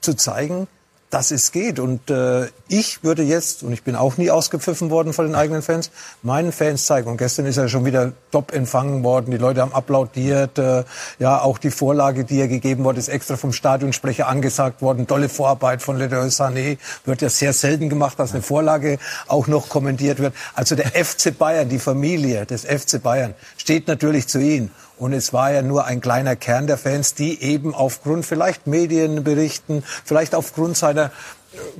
zu zeigen, dass es geht. Und äh, ich würde jetzt, und ich bin auch nie ausgepfiffen worden von den eigenen Fans, meinen Fans zeigen. Und gestern ist er schon wieder top empfangen worden. Die Leute haben applaudiert. Äh, ja, auch die Vorlage, die er gegeben wurde, ist extra vom Stadionsprecher angesagt worden. Tolle Vorarbeit von Leroy Sané. Wird ja sehr selten gemacht, dass eine Vorlage auch noch kommentiert wird. Also der FC Bayern, die Familie des FC Bayern, steht natürlich zu ihm. Und es war ja nur ein kleiner Kern der Fans, die eben aufgrund vielleicht Medienberichten, vielleicht aufgrund seiner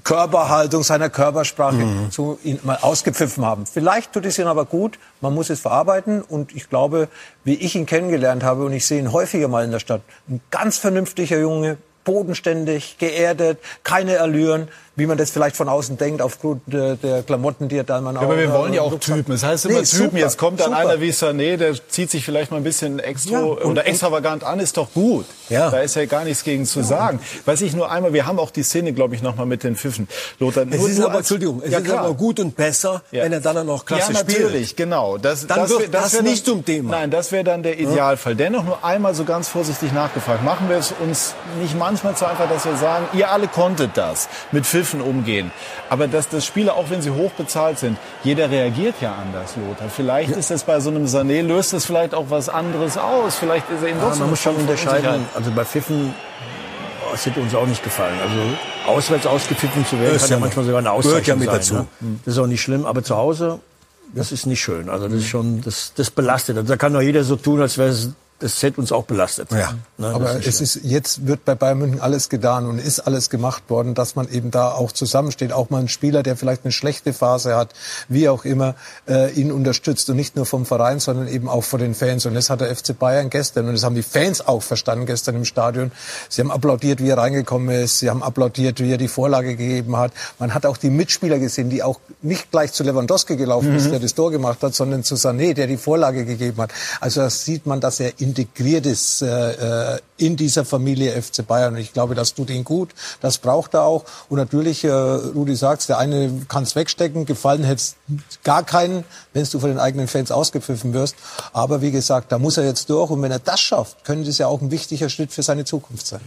Körperhaltung, seiner Körpersprache so ihn mal ausgepfiffen haben. Vielleicht tut es ihnen aber gut, man muss es verarbeiten und ich glaube, wie ich ihn kennengelernt habe und ich sehe ihn häufiger mal in der Stadt, ein ganz vernünftiger Junge, bodenständig, geerdet, keine Allüren, wie man das vielleicht von außen denkt, aufgrund der, der Klamotten, die er dann mal Ja, aber wir wollen ja auch Typen. Das heißt immer Nee, Typen. super, Jetzt kommt dann super. einer wie Sané, der zieht sich vielleicht mal ein bisschen extra Ja, und- oder extravagant an, ist doch gut. Ja. Da ist ja gar nichts gegen zu sagen. Weiß ich nur einmal, wir haben auch die Szene, glaube ich, noch mal mit den Pfiffen. Lothar, Es ist aber, als- Entschuldigung, es ja, ist klar. aber gut und besser, Ja. wenn er dann auch noch klasse ja, spielt. natürlich, genau. Das, Dann wird wär- das wär nicht dann, zum Thema. Nein, das wäre dann der Idealfall. Dennoch nur einmal so ganz vorsichtig nachgefragt. Machen wir es uns nicht manchmal so einfach, dass wir sagen, ihr alle konntet das, mit Pfiffen umgehen. Aber dass das Spieler, auch wenn sie hoch bezahlt sind, jeder reagiert ja anders, Lothar. Vielleicht ist es bei so einem Sané, löst es vielleicht auch was anderes aus. Vielleicht ist er eben Ja, doch man muss schon unterscheiden. Also bei Pfiffen, oh, es hätte uns auch nicht gefallen. Also auswärts ausgepfiffen zu werden, Das kann ja ja manchmal sogar eine gehört Auszeichnung ja mit sein. dazu. Ne? Das ist auch nicht schlimm, aber zu Hause, das ist nicht schön. Also das ist schon, das, das belastet. Also da kann doch jeder so tun, als wäre es das hätte uns auch belastet. Ja. Ne, Aber das es ist, jetzt wird bei Bayern München alles getan und ist alles gemacht worden, dass man eben da auch zusammensteht. Auch mal ein Spieler, der vielleicht eine schlechte Phase hat, wie auch immer, äh, ihn unterstützt. Und nicht nur vom Verein, sondern eben auch von den Fans. Und das hat der FC Bayern gestern, und das haben die Fans auch verstanden gestern im Stadion. Sie haben applaudiert, wie er reingekommen ist. Sie haben applaudiert, wie er die Vorlage gegeben hat. Man hat auch die Mitspieler gesehen, die auch nicht gleich zu Lewandowski gelaufen ist, der das Tor gemacht hat, sondern zu Sané, der die Vorlage gegeben hat. Also da sieht man, dass er integriert ist äh, äh, in dieser Familie FC Bayern. Und ich glaube, das tut ihn gut. Das braucht er auch. Und natürlich, äh, Rudi sagt's, der eine kann es wegstecken. Gefallen hätte gar keinen, wenn du von den eigenen Fans ausgepfiffen wirst. Aber wie gesagt, da muss er jetzt durch. Und wenn er das schafft, könnte das ja auch ein wichtiger Schritt für seine Zukunft sein.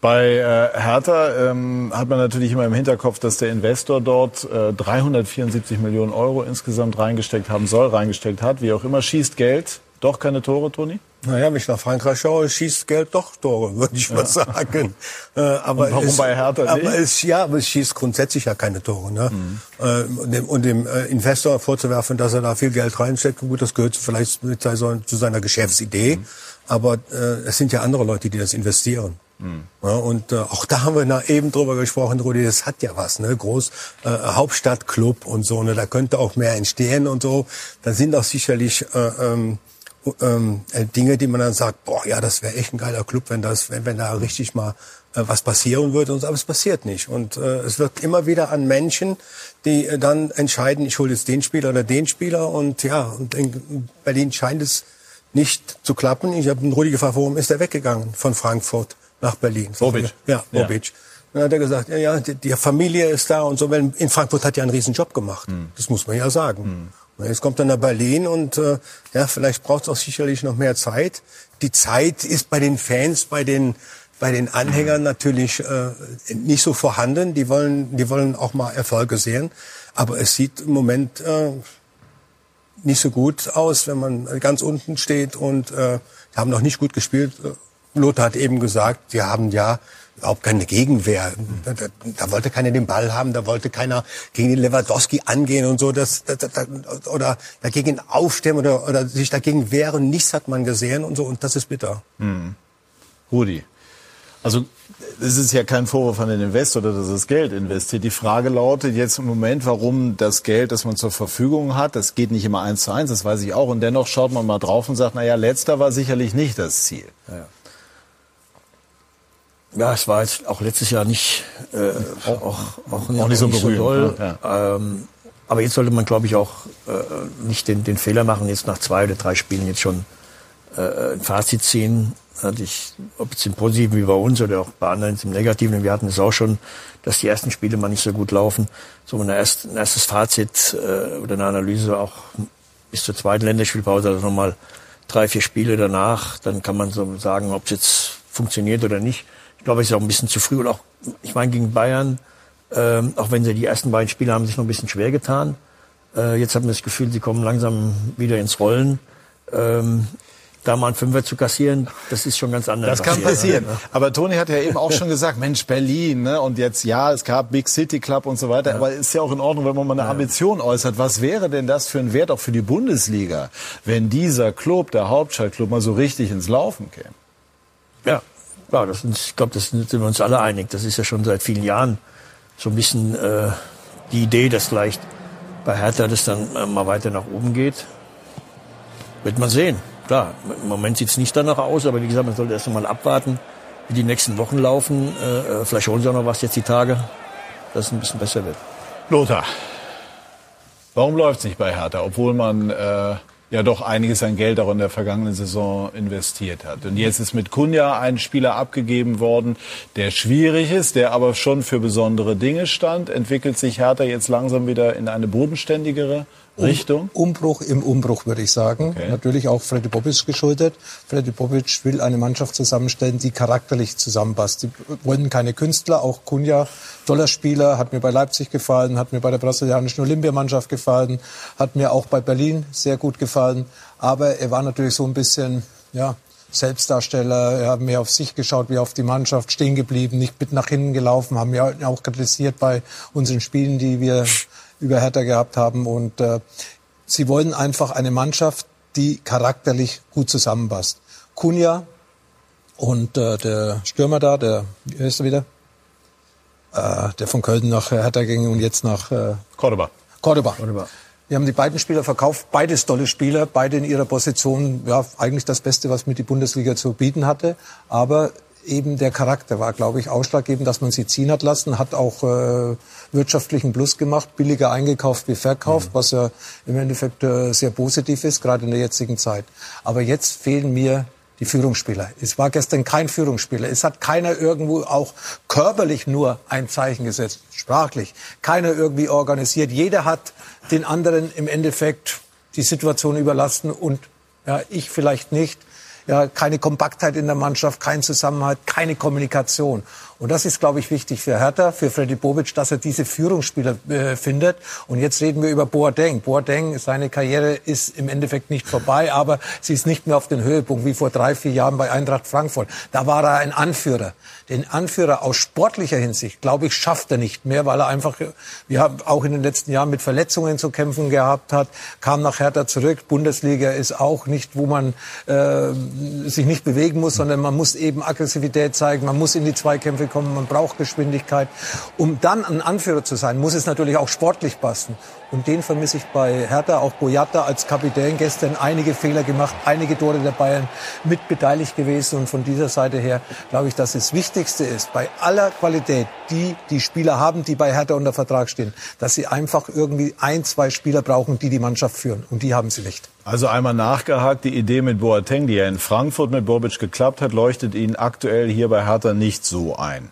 Bei äh, Hertha ähm, hat man natürlich immer im Hinterkopf, dass der Investor dort äh, 374 Millionen Euro insgesamt reingesteckt haben soll, reingesteckt hat. Wie auch immer, schießt Geld. Doch keine Tore, Toni? Naja, wenn ich nach Frankreich schaue, schießt Geld doch Tore, würde ich mal sagen. Äh, aber Und warum es, bei Hertha aber nicht? es, Ja, aber es schießt grundsätzlich ja keine Tore. Ne? Äh, und dem, und dem äh, Investor vorzuwerfen, dass er da viel Geld reinsteckt, gut, das gehört vielleicht mit zu zu seiner Geschäftsidee. Aber äh, es sind ja andere Leute, die das investieren. Ja, und äh, auch da haben wir na, eben drüber gesprochen, Rudi, das hat ja was, ne? Groß äh, Hauptstadtclub und so, ne? Da könnte auch mehr entstehen und so. Da sind auch sicherlich äh, ähm, ähm, äh, Dinge, die man dann sagt, boah, ja, das wäre echt ein geiler Club, wenn das, wenn, wenn da richtig mal äh, was passieren würde. Und, so, aber es passiert nicht. Und äh, es wird immer wieder an Menschen, die äh, dann entscheiden, ich hole jetzt den Spieler oder den Spieler. Und ja, und in Berlin scheint es nicht zu klappen. Ich habe einen Rudi gefragt, warum ist er weggegangen von Frankfurt nach Berlin? Bobic. Ja, Ja. Bobic. Dann hat er gesagt, ja, ja, die, die Familie ist da und so. In Frankfurt hat er einen riesen Job gemacht. Das muss man ja sagen. Und jetzt kommt er nach Berlin und äh, ja, vielleicht braucht es auch sicherlich noch mehr Zeit. Die Zeit ist bei den Fans, bei den bei den Anhängern natürlich äh, nicht so vorhanden. Die wollen, die wollen auch mal Erfolge sehen. Aber es sieht im Moment äh, nicht so gut aus, wenn man ganz unten steht und äh, haben noch nicht gut gespielt. Lothar hat eben gesagt, wir haben ja überhaupt keine Gegenwehr. Da, da, da wollte keiner den Ball haben, da wollte keiner gegen den Lewandowski angehen und so, das, da, oder dagegen aufstemmen oder, oder sich dagegen wehren. Nichts hat man gesehen und so, und das ist bitter. Rudi. Also es ist ja kein Vorwurf an den Investor, dass er das Geld investiert. Die Frage lautet jetzt im Moment, warum das Geld, das man zur Verfügung hat, das geht nicht immer eins zu eins, das weiß ich auch. Und dennoch schaut man mal drauf und sagt, naja, letzter war sicherlich nicht das Ziel. Ja, es war jetzt auch letztes Jahr nicht, äh, auch, auch, auch, Auch nicht so berührend, doll. ne? Ähm, aber jetzt sollte man, glaube ich, auch äh, nicht den, den Fehler machen, jetzt nach zwei oder drei Spielen jetzt schon äh, ein Fazit ziehen. Hatte ich, ob jetzt im Positiven wie bei uns oder auch bei anderen im Negativen. Wir hatten es auch schon, dass die ersten Spiele mal nicht so gut laufen. So ein, erst, ein erstes Fazit äh, oder eine Analyse auch bis zur zweiten Länderspielpause, also nochmal drei, vier Spiele danach, dann kann man so sagen, ob es jetzt funktioniert oder nicht. Ich glaube, es ist auch ein bisschen zu früh. Und auch, ich meine, gegen Bayern, ähm, auch wenn sie die ersten beiden Spiele haben sich noch ein bisschen schwer getan. Äh, jetzt haben wir das Gefühl, sie kommen langsam wieder ins Rollen. Ähm, da mal einen Fünfer zu kassieren, das ist schon ganz anders. Das kann passieren. Aber Toni hat ja eben auch schon gesagt, Mensch, Berlin, ne? Und jetzt, ja, es gab Big City Club und so weiter. Aber ist ja auch in Ordnung, wenn man mal eine Ambition äußert. Was wäre denn das für ein Wert auch für die Bundesliga, wenn dieser Club, der Hauptstadtclub, mal so richtig ins Laufen käme? Ja, ja das sind, ich glaube, das sind wir uns alle einig. Das ist ja schon seit vielen Jahren so ein bisschen äh, die Idee, dass vielleicht bei Hertha das dann äh, mal weiter nach oben geht. Wird man sehen. Klar, im Moment sieht's nicht danach aus, aber wie gesagt, man sollte erst einmal abwarten, wie die nächsten Wochen laufen. Äh, äh, vielleicht holen sie auch noch was jetzt die Tage, dass es ein bisschen besser wird. Lothar, warum läuft's nicht bei Hertha, obwohl man äh, ja doch einiges an Geld auch in der vergangenen Saison investiert hat. Und jetzt ist mit Kunja ein Spieler abgegeben worden, der schwierig ist, der aber schon für besondere Dinge stand. Entwickelt sich Hertha jetzt langsam wieder in eine bodenständigere Richtung? Umbruch im Umbruch, würde ich sagen. Okay. Natürlich auch Freddy Bobic geschuldet. Freddy Bobic will eine Mannschaft zusammenstellen, die charakterlich zusammenpasst. Die wollen keine Künstler, auch Kunja, toller Spieler, hat mir bei Leipzig gefallen, hat mir bei der brasilianischen Olympiamannschaft gefallen, hat mir auch bei Berlin sehr gut gefallen. Aber er war natürlich so ein bisschen, ja, Selbstdarsteller, er hat mehr auf sich geschaut, wie auf die Mannschaft, stehen geblieben, nicht mit nach hinten gelaufen, haben ja auch kritisiert bei unseren Spielen, die wir über Hertha gehabt haben. Und äh, sie wollen einfach eine Mannschaft, die charakterlich gut zusammenpasst. Kunja und äh, der Stürmer da, der, wie heißt er wieder? Äh, der von Köln nach Hertha ging und jetzt nach äh, Cordoba. Cordoba. Wir haben die beiden Spieler verkauft, beides tolle Spieler, beide in ihrer Position, ja, eigentlich das Beste, was mir die Bundesliga zu bieten hatte. Aber eben der Charakter war, glaube ich, ausschlaggebend, dass man sie ziehen hat lassen, hat auch äh, wirtschaftlichen Plus gemacht, billiger eingekauft wie verkauft, mhm. was ja im Endeffekt äh, sehr positiv ist, gerade in der jetzigen Zeit. Aber jetzt fehlen mir die Führungsspieler. Es war gestern kein Führungsspieler. Es hat keiner irgendwo auch körperlich nur ein Zeichen gesetzt, sprachlich. Keiner irgendwie organisiert. Jeder hat den anderen im Endeffekt die Situation überlassen und ja, ich vielleicht nicht ja, keine Kompaktheit in der Mannschaft, kein Zusammenhalt, keine Kommunikation. Und das ist, glaube ich, wichtig für Hertha, für Freddy Bobic, dass er diese Führungsspieler äh, findet. Und jetzt reden wir über Boateng. Boateng, seine Karriere ist im Endeffekt nicht vorbei, aber sie ist nicht mehr auf den Höhepunkt wie vor drei, vier Jahren bei Eintracht Frankfurt. Da war er ein Anführer. Den Anführer aus sportlicher Hinsicht, glaube ich, schafft er nicht mehr, weil er einfach, wir haben auch in den letzten Jahren mit Verletzungen zu kämpfen gehabt hat, kam nach Hertha zurück. Bundesliga ist auch nicht, wo man äh, sich nicht bewegen muss, sondern man muss eben Aggressivität zeigen, man muss in die Zweikämpfe kommen, man braucht Geschwindigkeit. Um dann ein Anführer zu sein, muss es natürlich auch sportlich passen. Und den vermisse ich bei Hertha, auch Boyata als Kapitän gestern einige Fehler gemacht, einige Tore der Bayern mit beteiligt gewesen. Und von dieser Seite her glaube ich, dass das Wichtigste ist, bei aller Qualität, die die Spieler haben, die bei Hertha unter Vertrag stehen, dass sie einfach irgendwie ein, zwei Spieler brauchen, die die Mannschaft führen. Und die haben sie nicht. Also einmal nachgehakt, die Idee mit Boateng, die ja in Frankfurt mit Bobic geklappt hat, leuchtet Ihnen aktuell hier bei Hertha nicht so ein.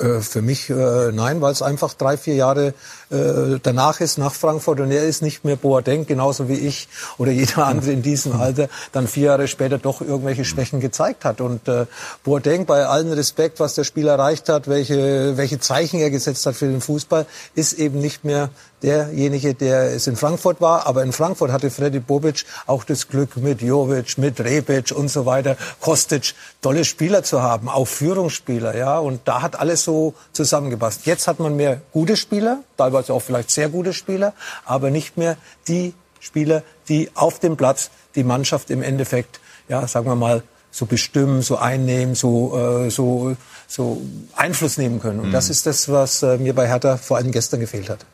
Äh, für mich äh, nein, weil es einfach drei, vier Jahre äh, danach ist, nach Frankfurt und er ist nicht mehr Boateng, genauso wie ich oder jeder andere in diesem Alter, dann vier Jahre später doch irgendwelche Schwächen gezeigt hat. Und äh, Boateng, bei allem Respekt, was der Spiel erreicht hat, welche, welche Zeichen er gesetzt hat für den Fußball, ist eben nicht mehr derjenige, der es in Frankfurt war. Aber in Frankfurt hatte Freddy Bobic auch das Glück mit Jovic, mit Rebic und so weiter, Kostic, tolle Spieler zu haben, auch Führungsspieler, ja. Und da hat alles so zusammengepasst. Jetzt hat man mehr gute Spieler, teilweise auch vielleicht sehr gute Spieler, aber nicht mehr die Spieler, die auf dem Platz die Mannschaft im Endeffekt, ja, sagen wir mal, so bestimmen, so einnehmen, so, äh, so, so Einfluss nehmen können. Und mhm. das ist das, was äh, mir bei Hertha vor allem gestern gefehlt hat.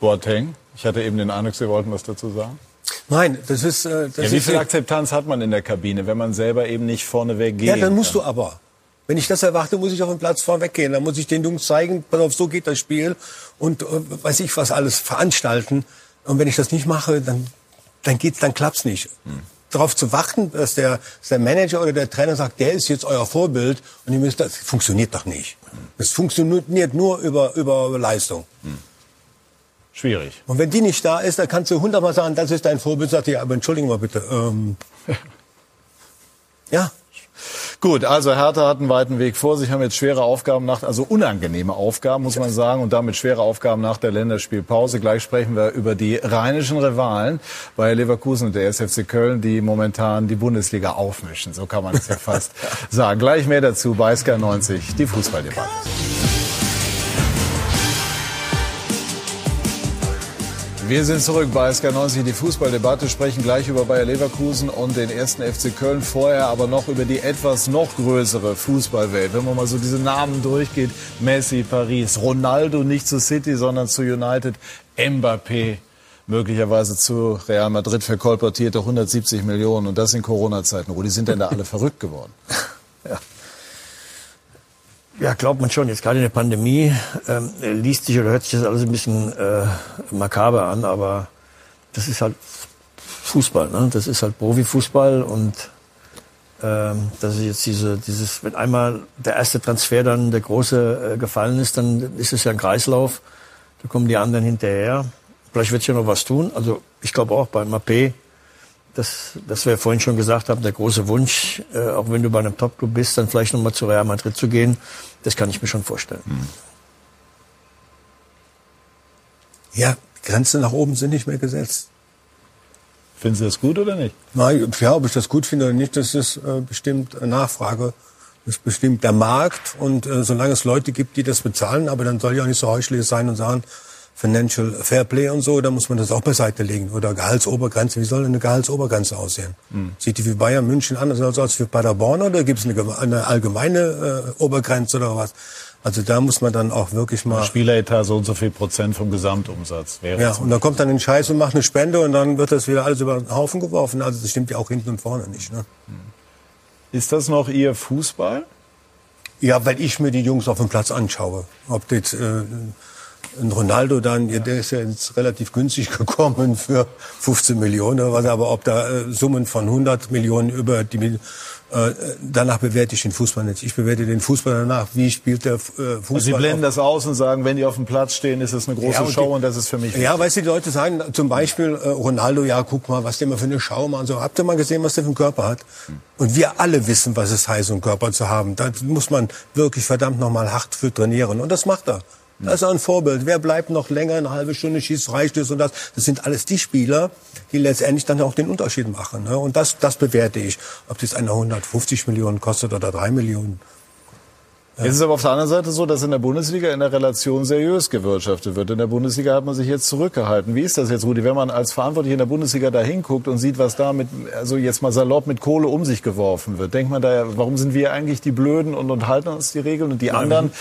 Boateng. Ich hatte eben den Eindruck, Sie wollten was dazu sagen. Nein, das ist. Äh, das ja, wie viel Akzeptanz hat man in der Kabine, wenn man selber eben nicht vorneweg geht? Ja, dann musst kann. du aber. Wenn ich das erwarte, muss ich auf den Platz vorweg gehen. Dann muss ich den Jungs zeigen, pass auf, so geht das Spiel und äh, weiß ich was alles veranstalten. Und wenn ich das nicht mache, dann dann geht's, dann klappt's nicht. Hm. Darauf zu warten, dass der, dass der Manager oder der Trainer sagt, der ist jetzt euer Vorbild und ihr müsst das funktioniert doch nicht. Das funktioniert nur über über Leistung. Hm. Schwierig. Und wenn die nicht da ist, dann kannst du hundertmal sagen, das ist dein Vorbild. Sagt ja, aber entschuldigen mal bitte. Ähm, ja. Gut, also Hertha hat einen weiten Weg vor sich, haben jetzt schwere Aufgaben nach, also unangenehme Aufgaben, muss man sagen, und damit schwere Aufgaben nach der Länderspielpause. Gleich sprechen wir über die rheinischen Rivalen bei Leverkusen und der SFC Köln, die momentan die Bundesliga aufmischen. So kann man es ja fast sagen. Gleich mehr dazu bei Sky 90, die Fußballdebatte. Wir sind zurück bei SK90, die Fußballdebatte, sprechen gleich über Bayer Leverkusen und den ersten FC Köln, vorher aber noch über die etwas noch größere Fußballwelt. Wenn man mal so diese Namen durchgeht, Messi, Paris, Ronaldo nicht zu City, sondern zu United, Mbappé, möglicherweise zu Real Madrid verkolportierte 170 Millionen und das in Corona-Zeiten. Rudi, sind denn da alle verrückt geworden? Ja. Glaubt man schon. Jetzt gerade in der Pandemie ähm, liest sich oder hört sich das alles ein bisschen äh, makaber an, aber das ist halt Fußball. Ne? Das ist halt Profifußball und ähm, dass ist jetzt diese, dieses, wenn einmal der erste Transfer dann der große äh, gefallen ist, dann ist es ja ein Kreislauf. Da kommen die anderen hinterher. Vielleicht wird sich ja noch was tun. Also ich glaube auch bei Mappé das, das wir vorhin schon gesagt haben, der große Wunsch, äh, auch wenn du bei einem Topclub bist, dann vielleicht nochmal zu Real Madrid zu gehen, das kann ich mir schon vorstellen. Hm. Ja, Grenzen nach oben sind nicht mehr gesetzt. Finden Sie das gut oder nicht? Nein, ja, ob ich das gut finde oder nicht, das ist äh, bestimmt Nachfrage. Das ist bestimmt der Markt. Und äh, solange es Leute gibt, die das bezahlen, aber dann soll ja auch nicht so heuchlerisch sein und sagen, Financial Fairplay und so, da muss man das auch beiseite legen. Oder Gehaltsobergrenze. Wie soll eine Gehaltsobergrenze aussehen? Mhm. Sieht die wie Bayern München anders aus als für Paderborn oder gibt es eine, eine, allgemeine äh, Obergrenze oder was? Also da muss man dann auch wirklich mal... Spieleretat so und so viel Prozent vom Gesamtumsatz. Wäre ja, und dann kommt dann ein Scheiß und macht eine Spende und dann wird das wieder alles über den Haufen geworfen. Also das stimmt ja auch hinten und vorne nicht. Ne? Ist das noch Ihr Fußball? Ja, weil ich mir die Jungs auf dem Platz anschaue. Ob das... Äh, ein Ronaldo dann, ja. der ist ja jetzt relativ günstig gekommen für 15 Millionen oder was, aber ob da äh, Summen von 100 Millionen über die, äh, danach bewerte ich den Fußball nicht. Ich bewerte den Fußball danach, wie spielt der äh, Fußball. Also Sie blenden das aus und sagen, wenn die auf dem Platz stehen, ist es eine große ja, und Show die, und das ist für mich. Ja, weißt du, die Leute sagen zum Beispiel, äh, Ronaldo, ja, guck mal, was der mal für eine Show macht. So, habt ihr mal gesehen, was der für einen Körper hat? Und wir alle wissen, was es heißt, einen Körper zu haben. Da muss man wirklich verdammt nochmal hart für trainieren. Und das macht er. Das ist ein Vorbild. Wer bleibt noch länger, eine halbe Stunde schießt Freistöße und das? Das sind alles die Spieler, die letztendlich dann auch den Unterschied machen. Ne? Und das, das bewerte ich. Ob das einer 150 Millionen kostet oder drei Millionen. Jetzt ist aber auf der anderen Seite so, dass in der Bundesliga in der Relation seriös gewirtschaftet wird. In der Bundesliga hat man sich jetzt zurückgehalten. Wie ist das jetzt, Rudi, wenn man als Verantwortlicher in der Bundesliga da hinguckt und sieht, was da mit, also jetzt mal salopp mit Kohle um sich geworfen wird? Denkt man da, warum sind wir eigentlich die Blöden und, und halten uns die Regeln und die anderen,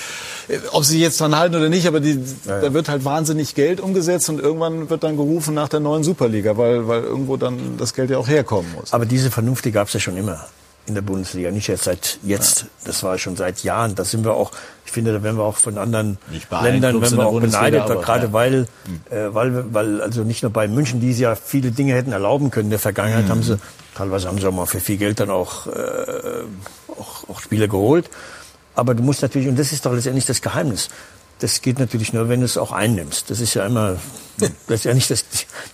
äh, ob sie jetzt dran halten oder nicht, aber die, ja, ja. da wird halt wahnsinnig Geld umgesetzt und irgendwann wird dann gerufen nach der neuen Superliga, weil, weil irgendwo dann das Geld ja auch herkommen muss. Aber diese Vernunft, die gab es ja schon immer in der Bundesliga, nicht erst seit jetzt. Das war schon seit Jahren. Da sind wir auch, ich finde, da werden wir auch von anderen Ländern, wenn wir auch beneidet, aber, gerade ja. weil, hm. äh, weil, weil also nicht nur bei München, die ja viele Dinge hätten erlauben können in der Vergangenheit, mhm. haben sie teilweise haben sie auch mal für viel Geld dann auch, äh, auch, auch Spieler geholt. Aber du musst natürlich, und das ist doch letztendlich das Geheimnis, das geht natürlich nur, wenn du es auch einnimmst. Das ist ja immer, das ist ja nicht das,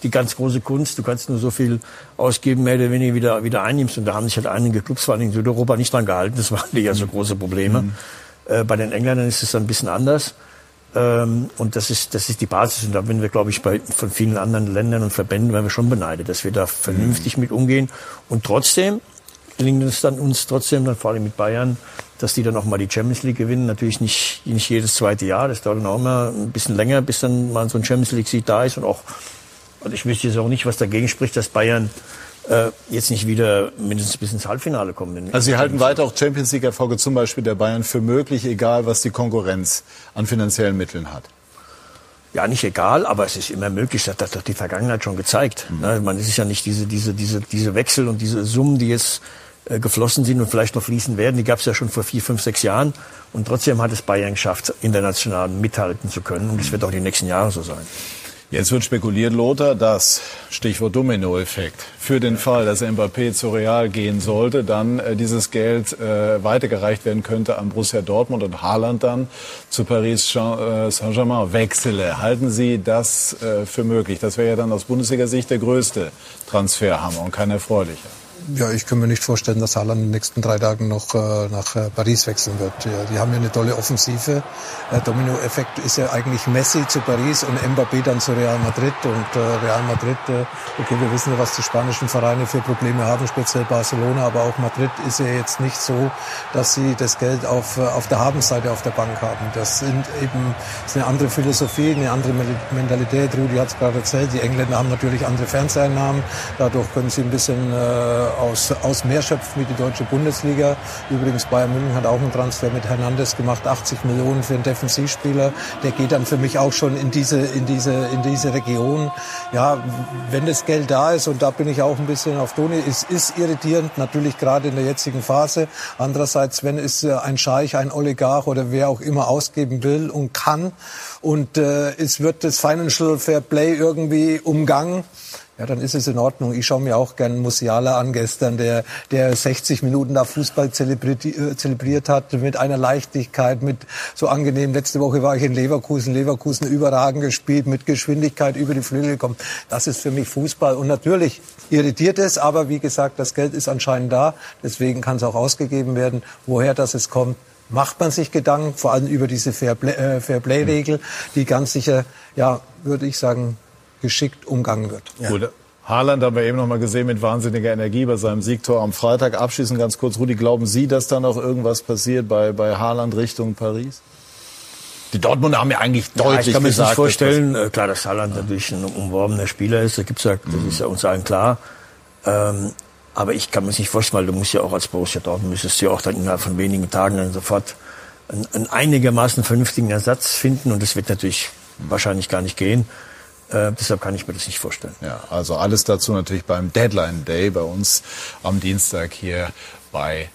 die ganz große Kunst. Du kannst nur so viel ausgeben, mehr oder weniger wieder, wieder einnimmst. Und da haben sich halt einige Clubs, vor allem in Südeuropa, nicht dran gehalten. Das waren ja so große Probleme. Mhm. Äh, bei den Engländern ist es dann ein bisschen anders. Ähm, und das ist, das ist die Basis. Und da bin wir, glaube ich, bei, von vielen anderen Ländern und Verbänden, werden wir schon beneidet, dass wir da vernünftig mhm. mit umgehen. Und trotzdem gelingt es dann uns trotzdem, dann vor allem mit Bayern, dass die dann auch mal die Champions League gewinnen. Natürlich nicht, nicht jedes zweite Jahr. Das dauert dann auch immer ein bisschen länger, bis dann mal so ein Champions League-Sieg da ist. Und auch, und ich wüsste jetzt auch nicht, was dagegen spricht, dass Bayern äh, jetzt nicht wieder mindestens bis ins Halbfinale kommen. Also Sie halten weiter auch Champions League-Erfolge zum Beispiel der Bayern für möglich, egal was die Konkurrenz an finanziellen Mitteln hat? Ja, nicht egal, aber es ist immer möglich. Das hat doch die Vergangenheit schon gezeigt. Mhm. Ne, man ist ja nicht diese, diese, diese, diese Wechsel und diese Summen, die jetzt äh, geflossen sind und vielleicht noch fließen werden. Die gab es ja schon vor vier, fünf, sechs Jahren. Und trotzdem hat es Bayern geschafft, international mithalten zu können. Und es wird auch die nächsten Jahre so sein. Jetzt wird spekuliert, Lothar, dass, Stichwort Dominoeffekt, für den Fall, dass Mbappé zu Real gehen sollte, dann äh, dieses Geld äh, weitergereicht werden könnte an Borussia Dortmund und Haaland dann zu Paris äh, Saint-Germain wechsele. Halten Sie das äh, für möglich? Das wäre ja dann aus Bundesliga-Sicht der größte Transferhammer und kein erfreulicher. Ja, ich kann mir nicht vorstellen, dass Haaland in den nächsten drei Tagen noch äh, nach äh, Paris wechseln wird. Ja, die haben ja eine tolle Offensive. Der Domino-Effekt ist ja eigentlich Messi zu Paris und Mbappé dann zu Real Madrid. Und äh, Real Madrid, äh, okay, wir wissen ja, was die spanischen Vereine für Probleme haben, speziell Barcelona, aber auch Madrid ist ja jetzt nicht so, dass sie das Geld auf, äh, auf der Habenseite auf der Bank haben. Das sind eben ist eine andere Philosophie, eine andere Mentalität. Rudi hat es gerade erzählt. Die Engländer haben natürlich andere Fernseheinnahmen. Dadurch können sie ein bisschen äh, aus, aus mehr schöpfen wie die deutsche Bundesliga. Übrigens Bayern München hat auch einen Transfer mit Hernandez gemacht, 80 Millionen für einen Defensivspieler. Der geht dann für mich auch schon in diese, in diese, in diese Region. Ja, wenn das Geld da ist, und da bin ich auch ein bisschen auf Toni, es ist irritierend, natürlich gerade in der jetzigen Phase. Andererseits, wenn es äh, ein Scheich, ein Oligarch oder wer auch immer ausgeben will und kann und äh, es wird das Financial Fair Play irgendwie umgangen, ja, dann ist es in Ordnung. Ich schaue mir auch gern Musiala an gestern, der, der 60 Minuten da Fußball zelebriert, äh, zelebriert hat mit einer Leichtigkeit, mit so angenehm. Letzte Woche war ich in Leverkusen, Leverkusen überragend gespielt, mit Geschwindigkeit über die Flügel gekommen. Das ist für mich Fußball. Und natürlich irritiert es, aber wie gesagt, das Geld ist anscheinend da. Deswegen kann es auch ausgegeben werden. Woher das es kommt, macht man sich Gedanken, vor allem über diese Fairplay-Regel, die ganz sicher, ja, würde ich sagen, geschickt umgangen wird. Ja. Gut. Haaland haben wir eben noch mal gesehen mit wahnsinniger Energie bei seinem Siegtor am Freitag. Abschließend ganz kurz, Rudi, glauben Sie, dass da noch irgendwas passiert bei, bei Haaland Richtung Paris? Die Dortmunder haben ja eigentlich Ja, deutlich ich kann mir gesagt, nicht vorstellen, äh, klar, dass Haaland natürlich ein umworbener Spieler ist, da gibt's ja, das ist ja uns allen klar. Ähm, aber ich kann mir das nicht vorstellen, weil du musst ja auch als Borussia Dortmund müsstest du ja auch dann innerhalb von wenigen Tagen dann sofort einen, einen einigermaßen vernünftigen Ersatz finden und das wird natürlich wahrscheinlich gar nicht gehen. Äh, deshalb kann ich mir das nicht vorstellen. Ja, also alles dazu natürlich beim Deadline Day bei uns am Dienstag hier bei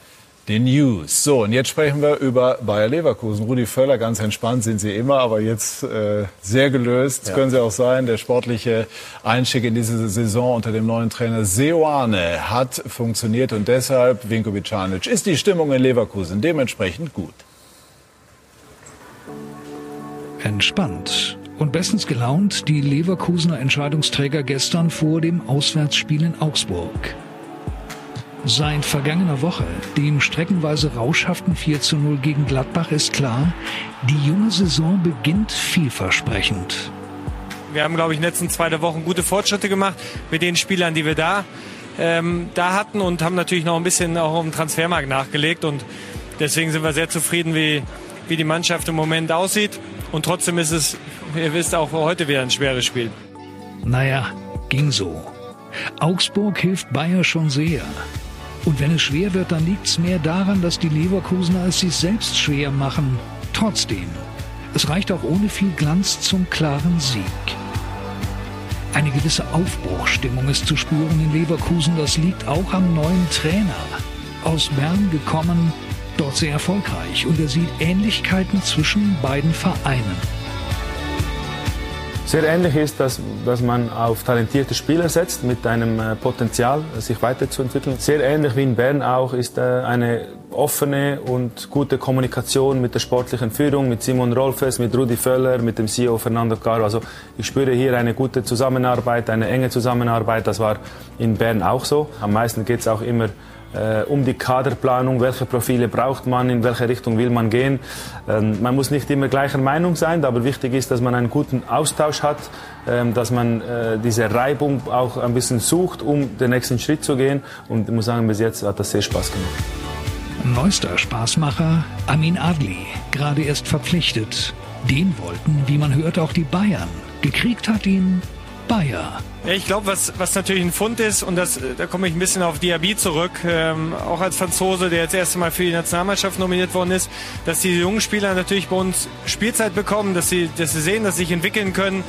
den News. So, und jetzt sprechen wir über Bayer Leverkusen. Rudi Völler, ganz entspannt sind Sie immer, aber jetzt äh, sehr gelöst Ja. können Sie auch sein. Der sportliche Einstieg in diese Saison unter dem neuen Trainer Seoane hat funktioniert und deshalb, Vinko Bicanic, ist die Stimmung in Leverkusen dementsprechend gut. Entspannt und bestens gelaunt die Leverkusener Entscheidungsträger gestern vor dem Auswärtsspiel in Augsburg. Seit vergangener Woche, dem streckenweise rauschhaften 4 zu 0 gegen Gladbach, ist klar, die junge Saison beginnt vielversprechend. Wir haben, glaube ich, in den letzten zwei Wochen gute Fortschritte gemacht mit den Spielern, die wir da, ähm, da hatten und haben natürlich noch ein bisschen auch im Transfermarkt nachgelegt. Und deswegen sind wir sehr zufrieden, wie, wie die Mannschaft im Moment aussieht. Und trotzdem ist es, ihr wisst, auch heute wieder ein schweres Spiel. Naja, ging so. Augsburg hilft Bayer schon sehr. Und wenn es schwer wird, dann liegt's mehr daran, dass die Leverkusener es sich selbst schwer machen. Trotzdem, es reicht auch ohne viel Glanz zum klaren Sieg. Eine gewisse Aufbruchstimmung ist zu spüren in Leverkusen. Das liegt auch am neuen Trainer. Aus Bern gekommen, dort sehr erfolgreich. Und er sieht Ähnlichkeiten zwischen beiden Vereinen. Sehr ähnlich ist, dass, dass man auf talentierte Spieler setzt mit einem äh, Potenzial, sich weiterzuentwickeln. Sehr ähnlich wie in Bern auch ist äh, eine offene und gute Kommunikation mit der sportlichen Führung, mit Simon Rolfes, mit Rudi Völler, mit dem CEO Fernando Caro. Also ich spüre hier eine gute Zusammenarbeit, eine enge Zusammenarbeit. Das war in Bern auch so. Am meisten geht es auch immer äh, um die Kaderplanung, welche Profile braucht man, in welche Richtung will man gehen. Ähm, man muss nicht immer gleicher Meinung sein, aber wichtig ist, dass man einen guten Austausch hat, ähm, dass man äh, diese Reibung auch ein bisschen sucht, um den nächsten Schritt zu gehen. Und ich muss sagen, bis jetzt hat das sehr Spaß gemacht. Neuester Spaßmacher Amin Adli, gerade erst verpflichtet. Den wollten, wie man hört, auch die Bayern. Gekriegt hat ihn Bayer. Ja, ich glaube, was, was natürlich ein Fund ist, und das, da komme ich ein bisschen auf Diaby zurück, ähm, auch als Franzose, der jetzt das erste Mal für die Nationalmannschaft nominiert worden ist, dass die jungen Spieler natürlich bei uns Spielzeit bekommen, dass sie, dass sie sehen, dass sie sich entwickeln können,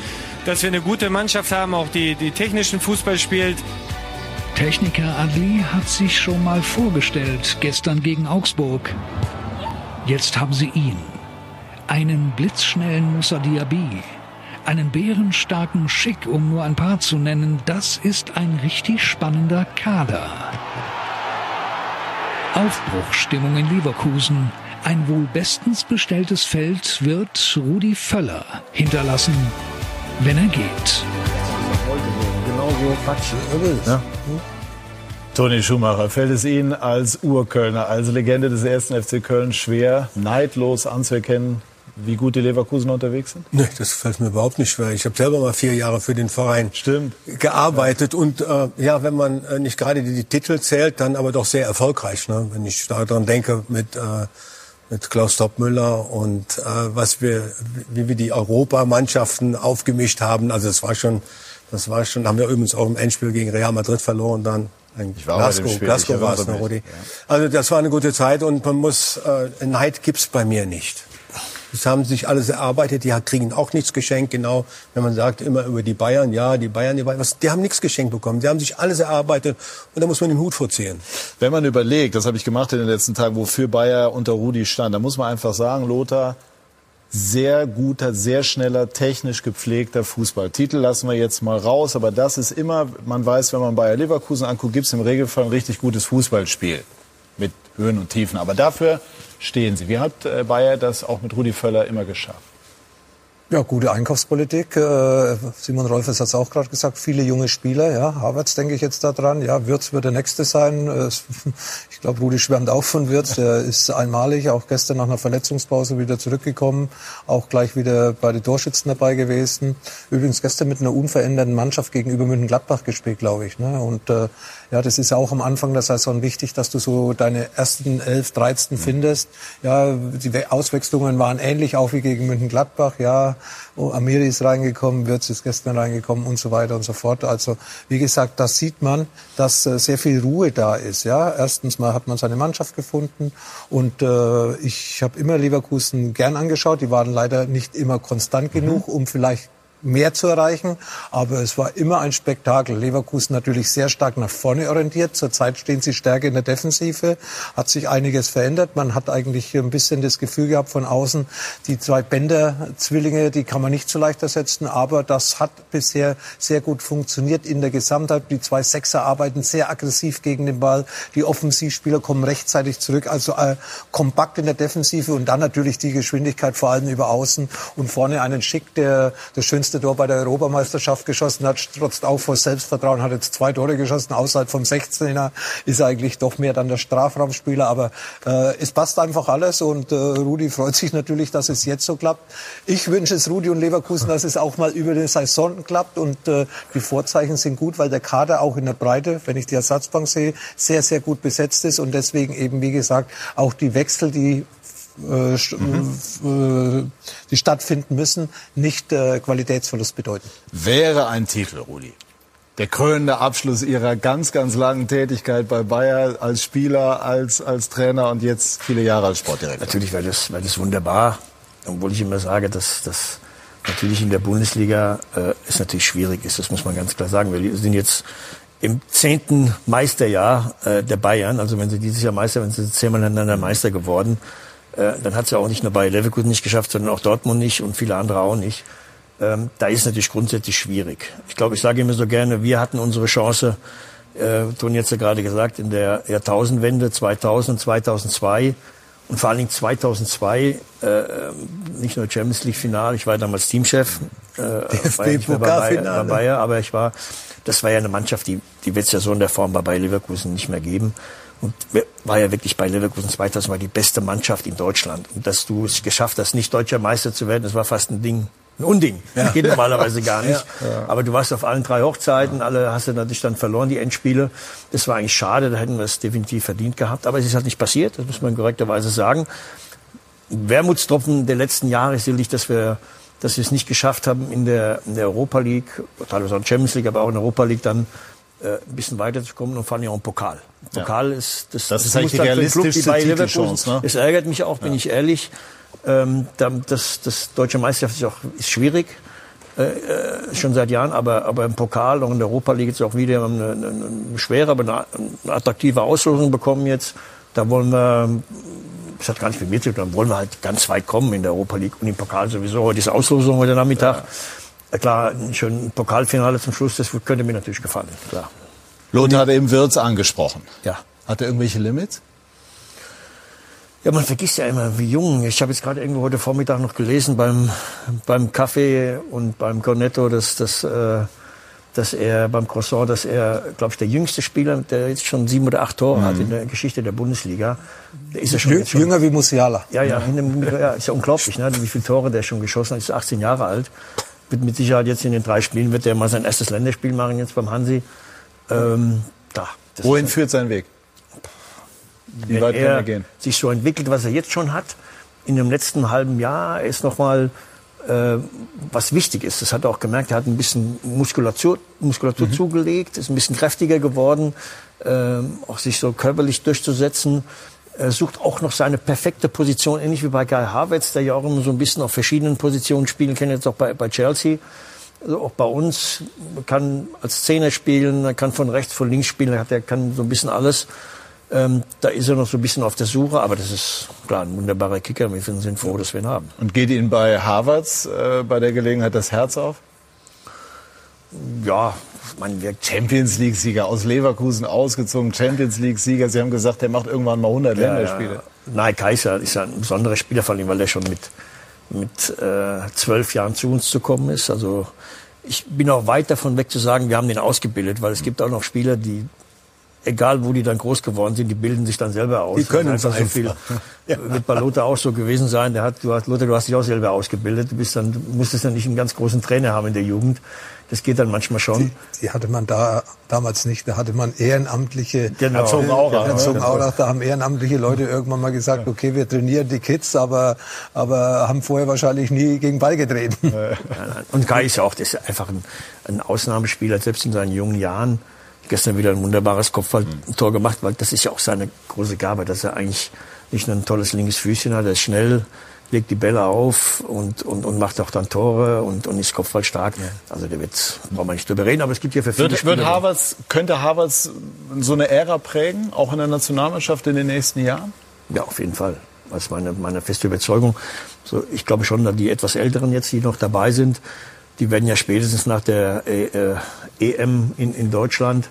dass wir eine gute Mannschaft haben, auch die, die technischen Fußball spielt. Techniker Adli hat sich schon mal vorgestellt, gestern gegen Augsburg. Jetzt haben sie ihn. Einen blitzschnellen Moussa Diaby. Einen bärenstarken Schick, um nur ein paar zu nennen. Das ist ein richtig spannender Kader. Aufbruchstimmung in Leverkusen. Ein wohl bestens bestelltes Feld wird Rudi Völler hinterlassen, wenn er geht. Toni Schumacher, fällt es Ihnen als Urkölner, als Legende des ersten FC Köln schwer, neidlos anzuerkennen, wie gut die Leverkusen unterwegs sind? Nee, das fällt mir überhaupt nicht schwer. Ich habe selber mal vier Jahre für den Verein Stimmt. gearbeitet und äh, ja, wenn man äh, nicht gerade die, die Titel zählt, dann aber doch sehr erfolgreich. Ne? Wenn ich daran denke mit äh, mit Klaus Toppmüller und äh, was wir, wie wir die Europamannschaften aufgemischt haben. Also das war schon, das war schon. Haben wir übrigens auch im Endspiel gegen Real Madrid verloren dann. Ich war Glasgow, Spiel, Glasgow war es, ne, Rudi. Also das war eine gute Zeit und man muss äh, Neid gibt's bei mir nicht. Das haben sich alles erarbeitet, die kriegen auch nichts geschenkt, genau. Wenn man sagt immer über die Bayern, ja, die Bayern, die Bayern, was, die haben nichts geschenkt bekommen. Die haben sich alles erarbeitet und da muss man den Hut vorziehen. Wenn man überlegt, das habe ich gemacht in den letzten Tagen, wofür Bayer unter Rudi stand, da muss man einfach sagen, Lothar, sehr guter, sehr schneller, technisch gepflegter Fußball. Titel lassen wir jetzt mal raus, aber das ist immer, man weiß, wenn man Bayer Leverkusen anguckt, gibt es im Regelfall ein richtig gutes Fußballspiel mit Höhen und Tiefen. Aber dafür stehen sie. Wie hat äh, Bayer das auch mit Rudi Völler immer geschafft? Ja, gute Einkaufspolitik. Äh, Simon Rolfes hat es auch gerade gesagt. Viele junge Spieler. Ja, Havertz denke ich jetzt da dran. Ja, Würz wird der nächste sein. Ich glaube, Rudi schwärmt auch von Würz. Der ist einmalig. Auch gestern nach einer Verletzungspause wieder zurückgekommen. Auch gleich wieder bei den Torschützen dabei gewesen. Übrigens gestern mit einer unveränderten Mannschaft gegenüber München-Gladbach gespielt, glaube ich. Ne? Und äh, ja, das ist auch am Anfang der Saison wichtig, dass du so deine ersten elf, 13 findest. Ja, die Auswechslungen waren ähnlich auch wie gegen München-Gladbach. Ja, oh, Amiri ist reingekommen, Wirtz ist gestern reingekommen und so weiter und so fort. Also wie gesagt, da sieht man, dass äh, sehr viel Ruhe da ist. Ja, erstens mal hat man seine Mannschaft gefunden und äh, ich habe immer Leverkusen gern angeschaut. Die waren leider nicht immer konstant mhm. genug, um vielleicht mehr zu erreichen. Aber es war immer ein Spektakel. Leverkusen natürlich sehr stark nach vorne orientiert. Zurzeit stehen sie stärker in der Defensive. Hat sich einiges verändert. Man hat eigentlich ein bisschen das Gefühl gehabt von außen, die zwei Bänder-Zwillinge, die kann man nicht so leicht ersetzen. Aber das hat bisher sehr gut funktioniert in der Gesamtheit. Die zwei Sechser arbeiten sehr aggressiv gegen den Ball. Die Offensivspieler kommen rechtzeitig zurück. Also äh, kompakt in der Defensive und dann natürlich die Geschwindigkeit vor allem über außen und vorne einen Schick, der das schönste letzte Tor bei der Europameisterschaft geschossen hat, trotzt auch vor Selbstvertrauen, hat jetzt zwei Tore geschossen, außerhalb vom 16er, ist eigentlich doch mehr dann der Strafraumspieler, aber äh, es passt einfach alles und äh, Rudi freut sich natürlich, dass es jetzt so klappt. Ich wünsche es Rudi und Leverkusen, dass es auch mal über den Saison klappt und äh, die Vorzeichen sind gut, weil der Kader auch in der Breite, wenn ich die Ersatzbank sehe, sehr, sehr gut besetzt ist und deswegen eben, wie gesagt, auch die Wechsel, die äh, mhm. Äh, die stattfinden müssen, nicht äh, Qualitätsverlust bedeuten. Wäre ein Titel, Rudi. Der krönende Abschluss Ihrer ganz, ganz langen Tätigkeit bei Bayer als Spieler, als, als Trainer und jetzt viele Jahre als Sportdirektor. Natürlich wäre das, wäre das wunderbar. Obwohl ich immer sage, dass das natürlich in der Bundesliga äh, es natürlich schwierig ist. Das muss man ganz klar sagen. Wir sind jetzt im zehnten Meisterjahr äh, der Bayern. Also wenn sie dieses Jahr Meister, wenn sie zehnmal hintereinander Meister geworden. Äh, dann hat es ja auch nicht nur bei Leverkusen nicht geschafft, sondern auch Dortmund nicht und viele andere auch nicht. Ähm, da ist natürlich grundsätzlich schwierig. Ich glaube, ich sage immer so gerne, wir hatten unsere Chance, äh, Toni hat es ja gerade gesagt, in der Jahrtausendwende 2000, 2002 und vor allen Dingen 2002 äh, nicht nur Champions League Final, ich war damals Teamchef, äh, war ja bei, Bayer, bei Bayer, aber ich war, das war ja eine Mannschaft, die die wird es ja so in der Form bei Bayer Leverkusen nicht mehr geben. Und war ja wirklich bei Leverkusen 2000 mal die beste Mannschaft in Deutschland. Und dass du es geschafft hast, nicht deutscher Meister zu werden, das war fast ein Ding, ein Unding. Ja. Das geht normalerweise gar nicht. Ja. Aber du warst auf allen drei Hochzeiten, alle hast du natürlich dann verloren, die Endspiele. Das war eigentlich schade, da hätten wir es definitiv verdient gehabt. Aber es ist halt nicht passiert, das muss man korrekterweise sagen. Wermutstropfen der letzten Jahre ist sicherlich, dass wir dass wir es nicht geschafft haben, in der, in der Europa League, teilweise auch in Champions League, aber auch in der Europa League dann äh, ein bisschen weiterzukommen und vor allem auch im Pokal. Pokal ja. ist das, das, das ist eigentlich die realistischste Titelchance. Ne? Es ärgert mich auch, bin ja. ich ehrlich. Ähm, das, das deutsche Meisterschaft ist auch ist schwierig. Äh, äh, schon seit Jahren, aber, aber im Pokal und in der Europa League jetzt auch wieder eine, eine, eine schwere, aber eine, eine attraktive Auslosung bekommen jetzt. Da wollen wir, das hat gar nicht mit mir zu tun, wollen wir halt ganz weit kommen in der Europa League und im Pokal sowieso. Heute ist Auslosung heute Nachmittag. Ja. Klar, ein schönes Pokalfinale zum Schluss, das könnte mir natürlich gefallen. Klar. Lothar hat eben Wirtz angesprochen. Ja. Hat er irgendwelche Limits? Ja, man vergisst ja immer, wie jung. Ich habe jetzt gerade irgendwo heute Vormittag noch gelesen beim, beim Kaffee und beim Cornetto, dass, dass, äh, dass er beim Croissant, dass er, glaube ich, der jüngste Spieler, der jetzt schon sieben oder acht Tore mhm. hat in der Geschichte der Bundesliga. Der ist ja schon, schon jünger wie Musiala. Ja, ja, ja. ja ist ja unglaublich, ne, wie viele Tore der schon geschossen hat. Ist 18 Jahre alt wird mit Sicherheit jetzt in den drei Spielen, wird er mal sein erstes Länderspiel machen jetzt beim Hansi. Ähm, da, Wohin führt sein Weg? Wie weit kann er gehen? sich so entwickelt, was er jetzt schon hat, in dem letzten halben Jahr ist nochmal äh, was wichtig ist. Das hat er auch gemerkt, er hat ein bisschen Muskulatur, Muskulatur mhm. zugelegt, ist ein bisschen kräftiger geworden, äh, auch sich so körperlich durchzusetzen. Er sucht auch noch seine perfekte Position, ähnlich wie bei Guy Havertz, der ja auch immer so ein bisschen auf verschiedenen Positionen spielen kann, jetzt auch bei, bei Chelsea. Also auch bei uns kann als Zehner spielen, er kann von rechts, von links spielen, er, er kann so ein bisschen alles. Ähm, da ist er noch so ein bisschen auf der Suche, aber das ist klar ein wunderbarer Kicker. Wir sind froh, dass wir ihn haben. Und geht Ihnen bei Harvards äh, bei der Gelegenheit das Herz auf? Ja, man wirkt Champions League-Sieger aus Leverkusen ausgezogen, Champions League-Sieger. Sie haben gesagt, der macht irgendwann mal 100 ja, Länderspiele. Ja. Nein, Kaiser ist ein besonderer Spieler von ihm, weil er schon mit mit äh, zwölf Jahren zu uns zu kommen ist. Also ich bin auch weit davon weg zu sagen, wir haben den ausgebildet, weil es gibt auch noch Spieler, die egal wo die dann groß geworden sind, die bilden sich dann selber aus. Die können einfach so viel. Ja. Wird bei Lothar auch so gewesen sein. Der hat, du hast, Lothar, du hast dich auch selber ausgebildet. Du bist dann, du musstest dann nicht einen ganz großen Trainer haben in der Jugend. Das geht dann manchmal schon. Die, die hatte man da damals nicht. Da hatte man ehrenamtliche. Genau. Herzogenaurach. Herzogenaurach. Da haben ehrenamtliche Leute irgendwann mal gesagt, okay, wir trainieren die Kids, aber, aber haben vorher wahrscheinlich nie gegen Ball getreten. Und Kai ist ja auch, das ist einfach ein, ein Ausnahmespieler, selbst in seinen jungen Jahren gestern wieder ein wunderbares Kopfballtor gemacht, weil das ist ja auch seine große Gabe, dass er eigentlich nicht nur ein tolles linkes Füßchen hat, er ist schnell, legt die Bälle auf und, und, und macht auch dann Tore und, und ist kopfballstark. Ja. Also der wird, braucht man nicht drüber reden, aber es gibt ja für viele wird, Spieler. Wird Havertz, könnte Havertz so eine Ära prägen, auch in der Nationalmannschaft in den nächsten Jahren? Ja, auf jeden Fall. Das ist meine, meine feste Überzeugung. So, ich glaube schon, dass die etwas Älteren jetzt, die noch dabei sind, die werden ja spätestens nach der äh, äh, EM in, in Deutschland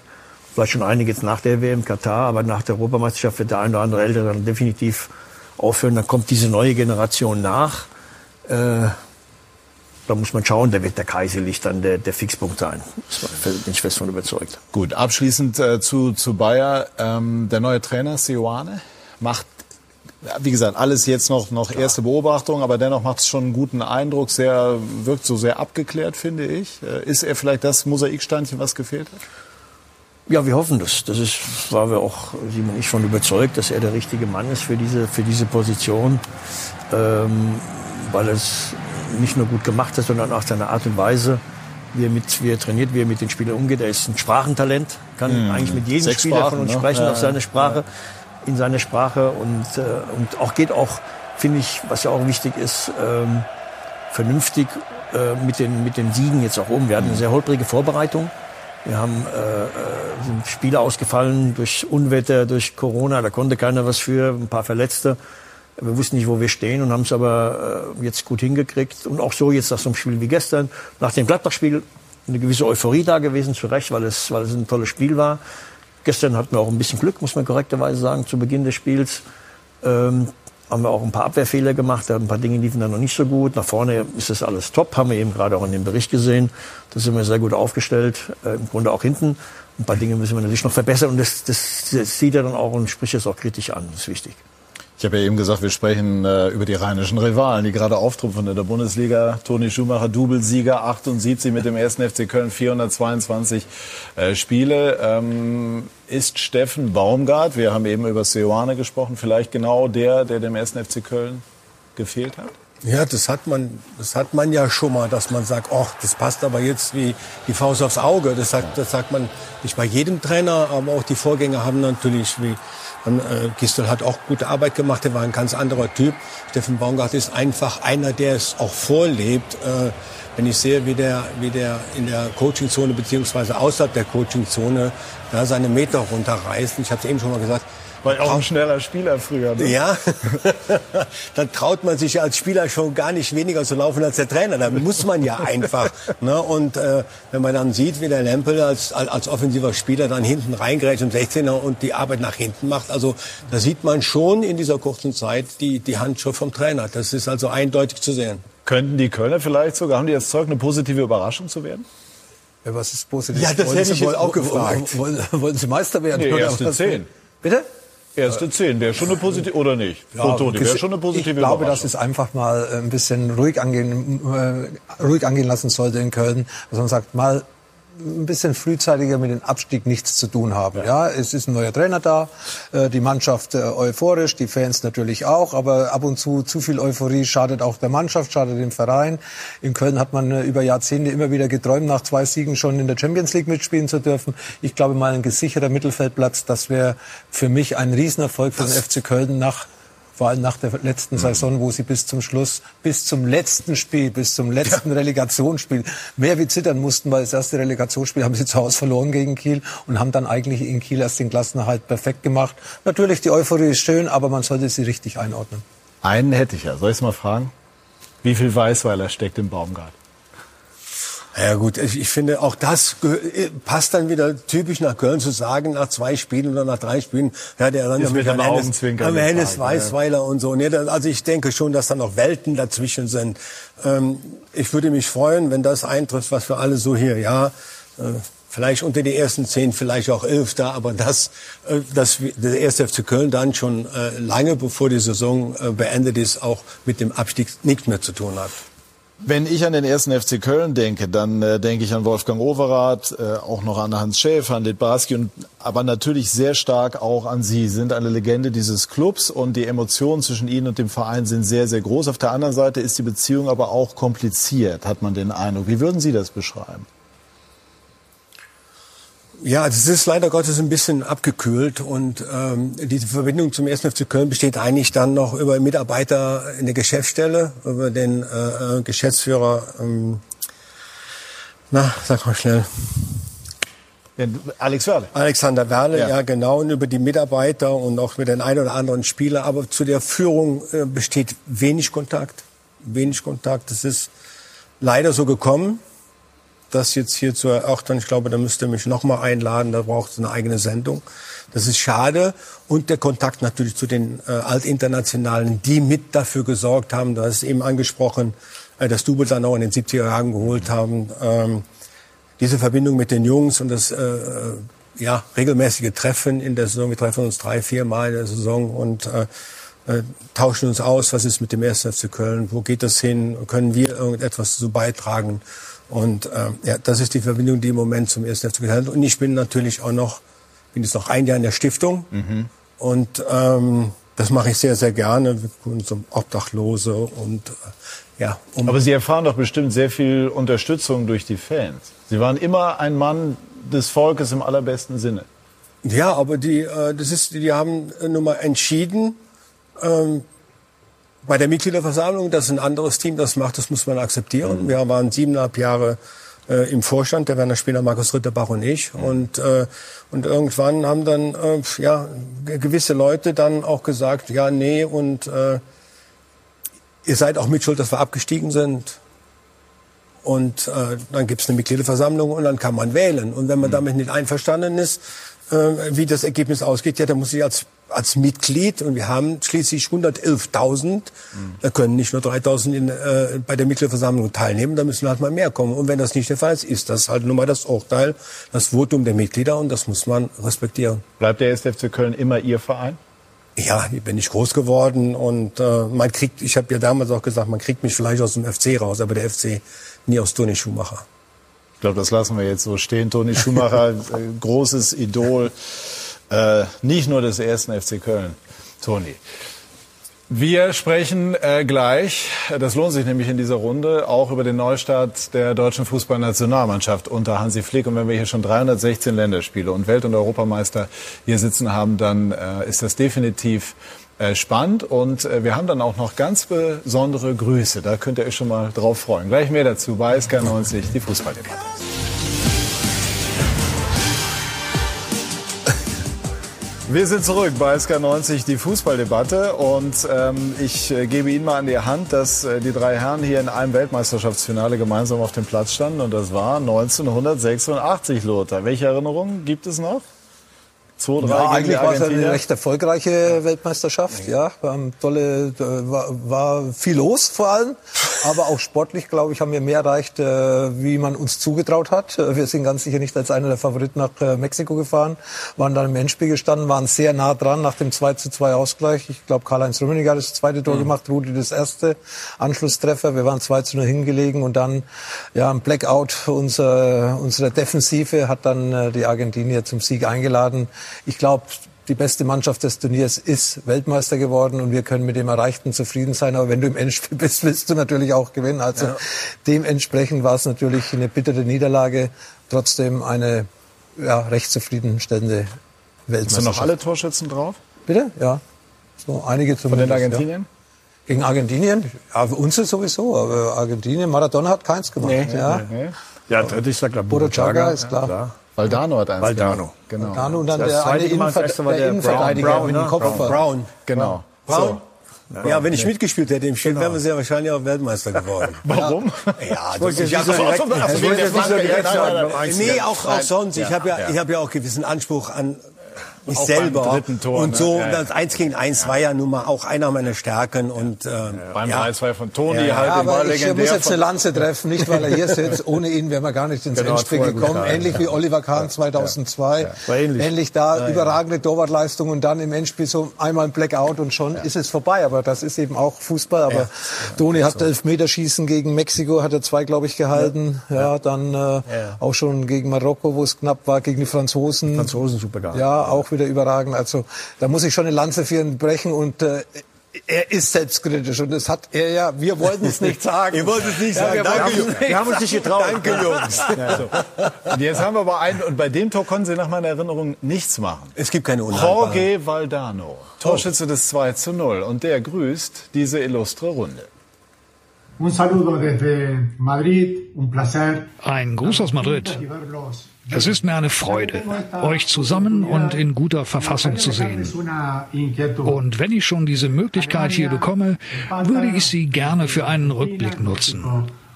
vielleicht schon einige jetzt nach der WM Katar, aber nach der Europameisterschaft wird der eine oder andere Ältere dann definitiv aufhören. Dann kommt diese neue Generation nach. Äh, da muss man schauen, da wird der Kaiserlich dann der, der Fixpunkt sein. Da bin ich fest von überzeugt. Gut, abschließend äh, zu, zu Bayer. Ähm, der neue Trainer, Sioane, macht wie gesagt, alles jetzt noch, noch erste Beobachtung, aber dennoch macht es schon einen guten Eindruck, sehr, wirkt so sehr abgeklärt, finde ich. Äh, ist er vielleicht das Mosaiksteinchen, was gefehlt hat? Ja, wir hoffen das. Das ist, war wir auch, Simon und ich, von überzeugt, dass er der richtige Mann ist für diese, für diese Position, ähm, weil er es nicht nur gut gemacht hat, sondern auch seine Art und Weise, wie er, mit, wie er trainiert, wie er mit den Spielern umgeht. Er ist ein Sprachentalent, kann mhm. eigentlich mit jedem Sechs Spieler Sprachen, von uns ne? sprechen Ja, auf seine ja. Sprache, in seine Sprache und, äh, und auch geht auch, finde ich, was ja auch wichtig ist, ähm, vernünftig äh, mit, den, mit den Siegen jetzt auch um. Wir hatten eine sehr holprige Vorbereitung. Wir haben äh, äh, Spiele ausgefallen durch Unwetter, durch Corona. Da konnte keiner was für, ein paar Verletzte. Wir wussten nicht, wo wir stehen und haben es aber äh, jetzt gut hingekriegt. Und auch so jetzt nach so einem Spiel wie gestern, nach dem Gladbach-Spiel, eine gewisse Euphorie da gewesen, zu Recht, weil es, weil es ein tolles Spiel war. Gestern hatten wir auch ein bisschen Glück, muss man korrekterweise sagen, zu Beginn des Spiels. Ähm, haben wir auch ein paar Abwehrfehler gemacht, ein paar Dinge liefen dann noch nicht so gut. Nach vorne ist das alles top, haben wir eben gerade auch in dem Bericht gesehen. Da sind wir sehr gut aufgestellt, äh, im Grunde auch hinten. Ein paar Dinge müssen wir natürlich noch verbessern und das, das, das sieht er dann auch und spricht es auch kritisch an, das ist wichtig. Ich habe ja eben gesagt, wir sprechen äh, über die rheinischen Rivalen, die gerade auftrumpfen in der Bundesliga. Toni Schumacher, Doublesieger, 78 mit dem 1. FC Köln, 422 äh, Spiele. Ähm, ist Steffen Baumgart, wir haben eben über Seoane gesprochen, vielleicht genau der, der dem 1. FC Köln gefehlt hat? Ja, das hat man, das hat man ja schon mal, dass man sagt, ach, das passt aber jetzt wie die Faust aufs Auge. Das sagt, das sagt man nicht bei jedem Trainer, aber auch die Vorgänger haben natürlich wie äh, Gistel hat auch gute Arbeit gemacht, er war ein ganz anderer Typ. Steffen Baumgart ist einfach einer, der es auch vorlebt. Äh, wenn ich sehe, wie der, wie der in der Coachingzone beziehungsweise außerhalb der Coachingzone da seine Meter runterreißt. Ich habe es eben schon mal gesagt, War auch ein schneller Spieler früher. Ne? ja, dann traut man sich als Spieler schon gar nicht weniger zu laufen als der Trainer. Da muss man ja einfach. Ne? Und äh, wenn man dann sieht, wie der Lempel als, als offensiver Spieler dann hinten reingrätscht im 16er und die Arbeit nach hinten macht, also da sieht man schon in dieser kurzen Zeit die, die Handschrift vom Trainer. Das ist also eindeutig zu sehen. Könnten die Kölner vielleicht sogar, haben die das Zeug, eine positive Überraschung zu werden? Ja, was ist positiv? Ja, das Wollen hätte Sie- ich jetzt wollen- auch gefragt. Wollen, wollen Sie Meister werden? Nee, oder erste was? zehn. Bitte? Erste zehn wäre schon eine positive, oder nicht? Ja, Toni, wäre schon eine positive ich glaube, dass es einfach mal ein bisschen ruhig angehen, äh, ruhig angehen lassen sollte in Köln, dass man sagt, mal ein bisschen frühzeitiger mit dem Abstieg nichts zu tun haben. Ja, es ist ein neuer Trainer da, äh, die Mannschaft äh, euphorisch, die Fans natürlich auch, aber ab und zu zu viel Euphorie schadet auch der Mannschaft, schadet dem Verein. In Köln hat man äh, über Jahrzehnte immer wieder geträumt, nach zwei Siegen schon in der Champions League mitspielen zu dürfen. Ich glaube mal ein gesicherter Mittelfeldplatz, das wäre für mich ein Riesenerfolg für den FC Köln nach vor allem nach der letzten Saison, wo sie bis zum Schluss, bis zum letzten Spiel, bis zum letzten Relegationsspiel mehr wie zittern mussten, weil das erste Relegationsspiel haben sie zu Hause verloren gegen Kiel und haben dann eigentlich in Kiel erst den Klassenerhalt perfekt gemacht. Natürlich, die Euphorie ist schön, aber man sollte sie richtig einordnen. Einen hätte ich ja. Soll ich es mal fragen? Wie viel Weißweiler steckt im Baumgart? Ja gut, ich, ich finde auch das gehö- passt dann wieder typisch nach Köln zu sagen, nach zwei Spielen oder nach drei Spielen, ja, der Ist mit dem Hennes, an Hennes gefragt, ja. Weißweiler und so. Nee, also ich denke schon, dass da noch Welten dazwischen sind. Ähm, ich würde mich freuen, wenn das eintrifft, was wir alle so hier, ja, äh, vielleicht unter die ersten zehn, vielleicht auch elf da, aber das, äh, dass der erste FC Köln dann schon äh, lange bevor die Saison äh, beendet ist, auch mit dem Abstieg nichts mehr zu tun hat. Wenn ich an den ersten FC Köln denke, dann äh, denke ich an Wolfgang Overath, äh, auch noch an Hans Schäfer, an Litbarski, und, aber natürlich sehr stark auch an Sie. Sie sind eine Legende dieses Clubs und die Emotionen zwischen Ihnen und dem Verein sind sehr, sehr groß. Auf der anderen Seite ist die Beziehung aber auch kompliziert, hat man den Eindruck. Wie würden Sie das beschreiben? Ja, das ist leider Gottes ein bisschen abgekühlt und ähm, die Verbindung zum 1. FC Köln besteht eigentlich dann noch über Mitarbeiter in der Geschäftsstelle, über den äh, äh, Geschäftsführer. Ähm, na, sag mal schnell. Alex Werle. Alexander Werle, Ja. ja. genau, und über die Mitarbeiter und auch mit den ein oder anderen Spieler. Aber zu der Führung äh, besteht wenig Kontakt, wenig Kontakt. Das ist leider so gekommen. Das jetzt hier zu erörtern, ich glaube, da müsst ihr mich noch mal einladen. Da braucht es eine eigene Sendung. Das ist schade und der Kontakt natürlich zu den äh, Altinternationalen, die mit dafür gesorgt haben. Du hast es eben angesprochen, äh, dass Double dann auch in den 70er Jahren geholt haben. Ähm, diese Verbindung mit den Jungs und das äh, äh, ja, regelmäßige Treffen in der Saison. Wir treffen uns drei, vier Mal in der Saison und äh, äh, tauschen uns aus, was ist mit dem 1. FC Köln, wo geht das hin, können wir irgendetwas dazu beitragen. Und äh, ja, das ist die Verbindung, die im Moment zum 1. FC Köln. Und ich bin natürlich auch noch, bin jetzt noch ein Jahr in der Stiftung und ähm, das mache ich sehr, sehr gerne. Wir kümmern uns um Obdachlose und äh, ja, um Aber Sie erfahren doch bestimmt sehr viel Unterstützung durch die Fans. Sie waren immer ein Mann des Volkes im allerbesten Sinne. Ja, aber die, äh, das ist, die haben äh, nun mal entschieden ähm, bei der Mitgliederversammlung, dass ein anderes Team das macht, das muss man akzeptieren. Wir waren siebeneinhalb Jahre äh, im Vorstand, der Werner Spieler, Markus Ritterbach und ich. Und, äh, und irgendwann haben dann äh, ja, ge- gewisse Leute dann auch gesagt, ja, nee, und äh, ihr seid auch mitschuld, dass wir abgestiegen sind. Und äh, dann gibt es eine Mitgliederversammlung und dann kann man wählen. Und wenn man damit nicht einverstanden ist, äh, wie das Ergebnis ausgeht, ja, dann muss ich als, als Mitglied, und wir haben schließlich 111.000, da können nicht nur 3.000 in, äh, bei der Mitgliederversammlung teilnehmen, da müssen halt mal mehr kommen. Und wenn das nicht der Fall ist, ist das halt nun mal das Urteil, das Votum der Mitglieder und das muss man respektieren. Bleibt der 1. FC Köln immer Ihr Verein? Ja, hier bin ich groß geworden und äh, man kriegt, ich habe ja damals auch gesagt, man kriegt mich vielleicht aus dem FC raus, aber der FC nie aus Toni Schumacher. Ich glaube, das lassen wir jetzt so stehen. Toni Schumacher, äh, großes Idol, äh, nicht nur des ersten FC Köln. Toni. Wir sprechen äh, gleich, das lohnt sich nämlich in dieser Runde, auch über den Neustart der deutschen Fußballnationalmannschaft unter Hansi Flick. Und wenn wir hier schon 316 Länderspiele und Welt- und Europameister hier sitzen haben, dann äh, ist das definitiv äh, spannend. Und äh, wir haben dann auch noch ganz besondere Grüße. Da könnt ihr euch schon mal drauf freuen. Gleich mehr dazu bei SK90, die Fußballdebatte. Wir sind zurück bei SK90, die Fußballdebatte. Und ähm, ich äh, gebe Ihnen mal an die Hand, dass äh, die drei Herren hier in einem Weltmeisterschaftsfinale gemeinsam auf dem Platz standen. Und das war 1986, Lothar. Welche Erinnerungen gibt es noch? 2-3 Ja, gegen die eigentlich war es eine Argentinier. recht erfolgreiche Weltmeisterschaft. Ja, haben tolle, äh, war, war viel los vor allem, aber auch sportlich, glaube ich, haben wir mehr erreicht, äh, wie man uns zugetraut hat. Äh, Wir sind ganz sicher nicht als einer der Favoriten nach äh, Mexiko gefahren, waren dann im Endspiel gestanden, waren sehr nah dran nach dem 2 zu 2 Ausgleich. Ich glaube, Karl-Heinz Rummenigge hat das zweite Tor gemacht, Rudi das erste Anschlusstreffer. Wir waren 2 zu 0 hingelegen und dann ja ein Blackout unserer, unserer Defensive hat dann äh, die Argentinier zum Sieg eingeladen. Ich glaube, die beste Mannschaft des Turniers ist Weltmeister geworden und wir können mit dem Erreichten zufrieden sein. Aber wenn du im Endspiel bist, willst du natürlich auch gewinnen. Also dementsprechend war es natürlich eine bittere Niederlage, trotzdem eine ja, recht zufriedenstellende Sind Weltmeisterschaft. noch alle Torschützen drauf? Bitte? Ja. So einige Von zumindest. den Argentiniern? Ja. Gegen Argentinien? Ja, uns ist sowieso. Aber Argentinien, Maradona hat keins gemacht. ja. Nee. Ja, dritte ist da, glaube Bodo Chaga ist klar. Valdano hat eins Valdano. gemacht. Genau. Dann und dann Das der, zweite eine das Innenver war der Innenverteidiger Brown, mit dem ne? Kopf. Brown. Genau. Brown. So. Ja, wenn ich mitgespielt hätte im Spiel, wären wir sehr wahrscheinlich auch Weltmeister geworden. Warum? Ja, Ich wollte ich jetzt nicht so direkt- sagen. Nee, auch, auch sonst. Ich habe ja, ich habe ja auch gewissen Anspruch an mich Auch beim selber. dritten Tor, und ne? so, Ja, ja. das Eins gegen Eins war ja nun mal auch einer meiner Stärken. Und, ähm, Beim ja. 3-2 von Toni Ja, halt aber ich legendär. muss jetzt eine Lanze treffen, nicht weil er hier sitzt. Ohne ihn wären wir gar nicht ins Genau, Endspiel gekommen. Ähnlich wie Oliver Kahn 2002. War ähnlich. da überragende Torwartleistung und dann im Endspiel so einmal ein Blackout und schon ist es vorbei. Aber das ist eben auch Fußball. Aber Toni hat Elfmeterschießen gegen Mexiko, hat er zwei, glaube ich, gehalten. Ja, dann äh, auch schon gegen Marokko, wo es knapp war, gegen die Franzosen. Franzosen super gehalten. Ja, auch wieder überragend. Also da muss ich schon eine Lanze für ihn brechen und äh, er ist selbstkritisch und das hat er ja, wir wollten es nicht sagen. Ihr wollt es nicht Ja, sagen. wir Danke, Jungs. nicht Wir haben uns nicht getraut. Danke, Jungs. Ja, so. Und jetzt haben wir aber einen, und bei dem Tor konnten Sie nach meiner Erinnerung nichts machen. Es gibt keine Unhaltbaren. Jorge Valdano, Torschütze des 2 zu 0. Und der grüßt diese illustre Runde. Un saludo desde Madrid, un placer. Ein Gruß aus Madrid. Es ist mir eine Freude, euch zusammen und in guter Verfassung zu sehen. Und wenn ich schon diese Möglichkeit hier bekomme, würde ich sie gerne für einen Rückblick nutzen.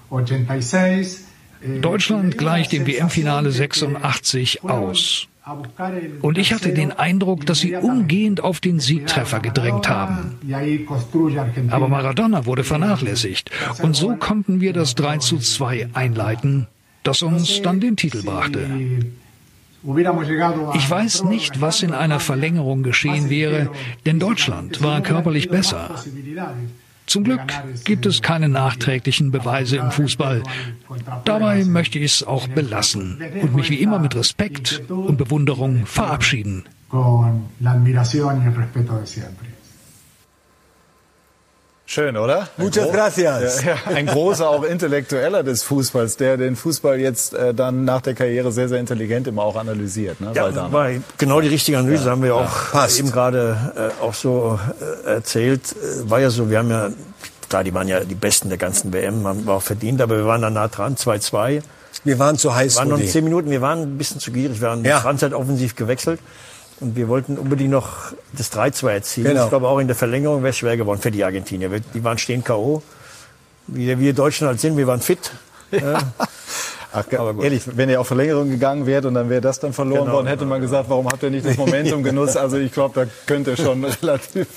86. Deutschland gleicht im WM-Finale 86 aus. Und ich hatte den Eindruck, dass sie umgehend auf den Siegtreffer gedrängt haben. Aber Maradona wurde vernachlässigt. Und so konnten wir das 3 zu 2 einleiten, das uns dann den Titel brachte. Ich weiß nicht, was in einer Verlängerung geschehen wäre, denn Deutschland war körperlich besser. Zum Glück gibt es keine nachträglichen Beweise im Fußball. Dabei möchte ich es auch belassen und mich wie immer mit Respekt und Bewunderung verabschieden. Con la admiración y el respeto de siempre. Schön, oder? Ein Muchas gracias. Ja, ja, ein großer auch Intellektueller des Fußballs, der den Fußball jetzt äh, dann nach der Karriere sehr, sehr intelligent immer auch analysiert. Ne? Ja, Valdano. war genau die richtige Analyse, haben wir auch passt. eben gerade äh, auch so äh, erzählt. Äh, War ja so, wir haben ja, klar, die waren ja die Besten der ganzen WM, haben wir auch verdient, aber wir waren dann nah dran, 2-2. Wir waren zu heiß. Wir waren noch zehn Minuten, wir waren ein bisschen zu gierig, wir haben Ja. die Franzeit offensiv gewechselt. Und wir wollten unbedingt noch das 3-2 erzielen. Genau. Ich glaube, auch in der Verlängerung wäre es schwer geworden für die Argentinier. Wir- Die waren stehen K.O. Wie wir Deutschen halt sind, wir waren fit. Ach, Aber gut. ehrlich, wenn ihr auf Verlängerung gegangen wärt und dann wäre das dann verloren Genau. worden, hätte man gesagt, warum habt ihr nicht das Momentum genutzt? Also ich glaube, da könnt ihr schon relativ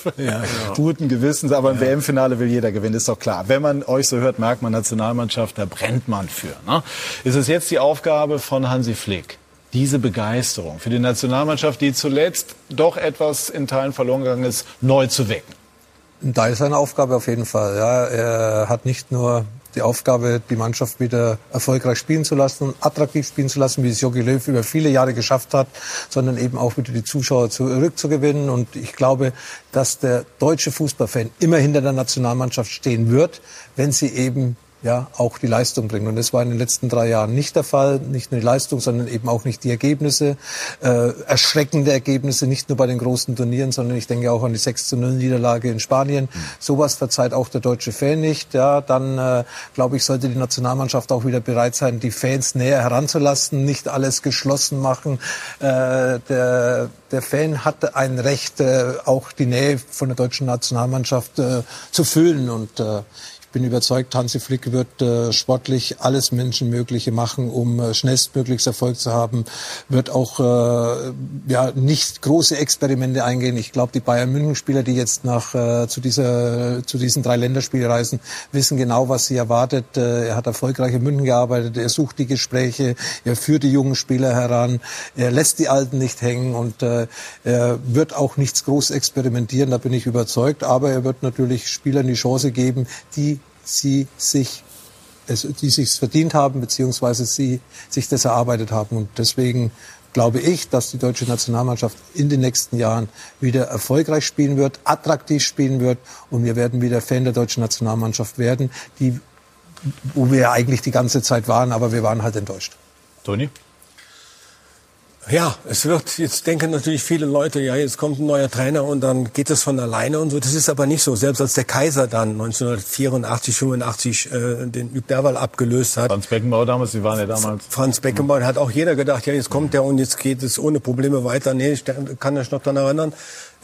guten Gewissens, aber im WM-Finale will jeder gewinnen, ist doch klar. Wenn man euch so hört, merkt man Nationalmannschaft, da brennt man für. Ne? Ist es jetzt die Aufgabe von Hansi Flick, diese Begeisterung für die Nationalmannschaft, die zuletzt doch etwas in Teilen verloren gegangen ist, neu zu wecken? Da ist seine Aufgabe auf jeden Fall. Ja, er hat nicht nur die Aufgabe, die Mannschaft wieder erfolgreich spielen zu lassen und attraktiv spielen zu lassen, wie es Jogi Löw über viele Jahre geschafft hat, sondern eben auch wieder die Zuschauer zurückzugewinnen. Und ich glaube, dass der deutsche Fußballfan immer hinter der Nationalmannschaft stehen wird, wenn sie eben ja, auch die Leistung bringen. Und das war in den letzten drei Jahren nicht der Fall. Nicht nur die Leistung, sondern eben auch nicht die Ergebnisse. Äh, erschreckende Ergebnisse, nicht nur bei den großen Turnieren, sondern ich denke auch an die 6 zu 0 Niederlage in Spanien. Sowas verzeiht auch der deutsche Fan nicht. Ja, dann, äh, glaube ich, sollte die Nationalmannschaft auch wieder bereit sein, die Fans näher heranzulassen, nicht alles geschlossen machen. Äh, der, der Fan hat ein Recht, äh, auch die Nähe von der deutschen Nationalmannschaft äh, zu fühlen und äh, bin überzeugt, Hansi Flick wird äh, sportlich alles Menschenmögliche machen, um äh, schnellstmöglichst Erfolg zu haben. Wird auch äh, ja nicht große Experimente eingehen. Ich glaube, die Bayern München Spieler, die jetzt nach äh, zu dieser zu diesen drei Länderspielen reisen, wissen genau, was sie erwartet. Äh, er hat erfolgreich in München gearbeitet. Er sucht die Gespräche. Er führt die jungen Spieler heran. Er lässt die Alten nicht hängen und äh, er wird auch nichts groß experimentieren. Da bin ich überzeugt. Aber er wird natürlich Spielern die Chance geben, die sie sich es, die sich verdient haben, beziehungsweise sie sich das erarbeitet haben. Und deswegen glaube ich, dass die deutsche Nationalmannschaft in den nächsten Jahren wieder erfolgreich spielen wird, attraktiv spielen wird und wir werden wieder Fan der deutschen Nationalmannschaft werden, die, wo wir eigentlich die ganze Zeit waren, aber wir waren halt enttäuscht. Toni? Ja, es wird, jetzt denken natürlich viele Leute, ja, jetzt kommt ein neuer Trainer und dann geht es von alleine und so. Das ist aber nicht so. Selbst als der Kaiser dann 1984, 85 äh, den Hugh Derwal abgelöst hat. Franz Beckenbauer damals, Sie waren ja damals. Franz Beckenbauer hat auch jeder gedacht, ja, jetzt kommt der und jetzt geht es ohne Probleme weiter. Nee, ich kann mich noch daran erinnern.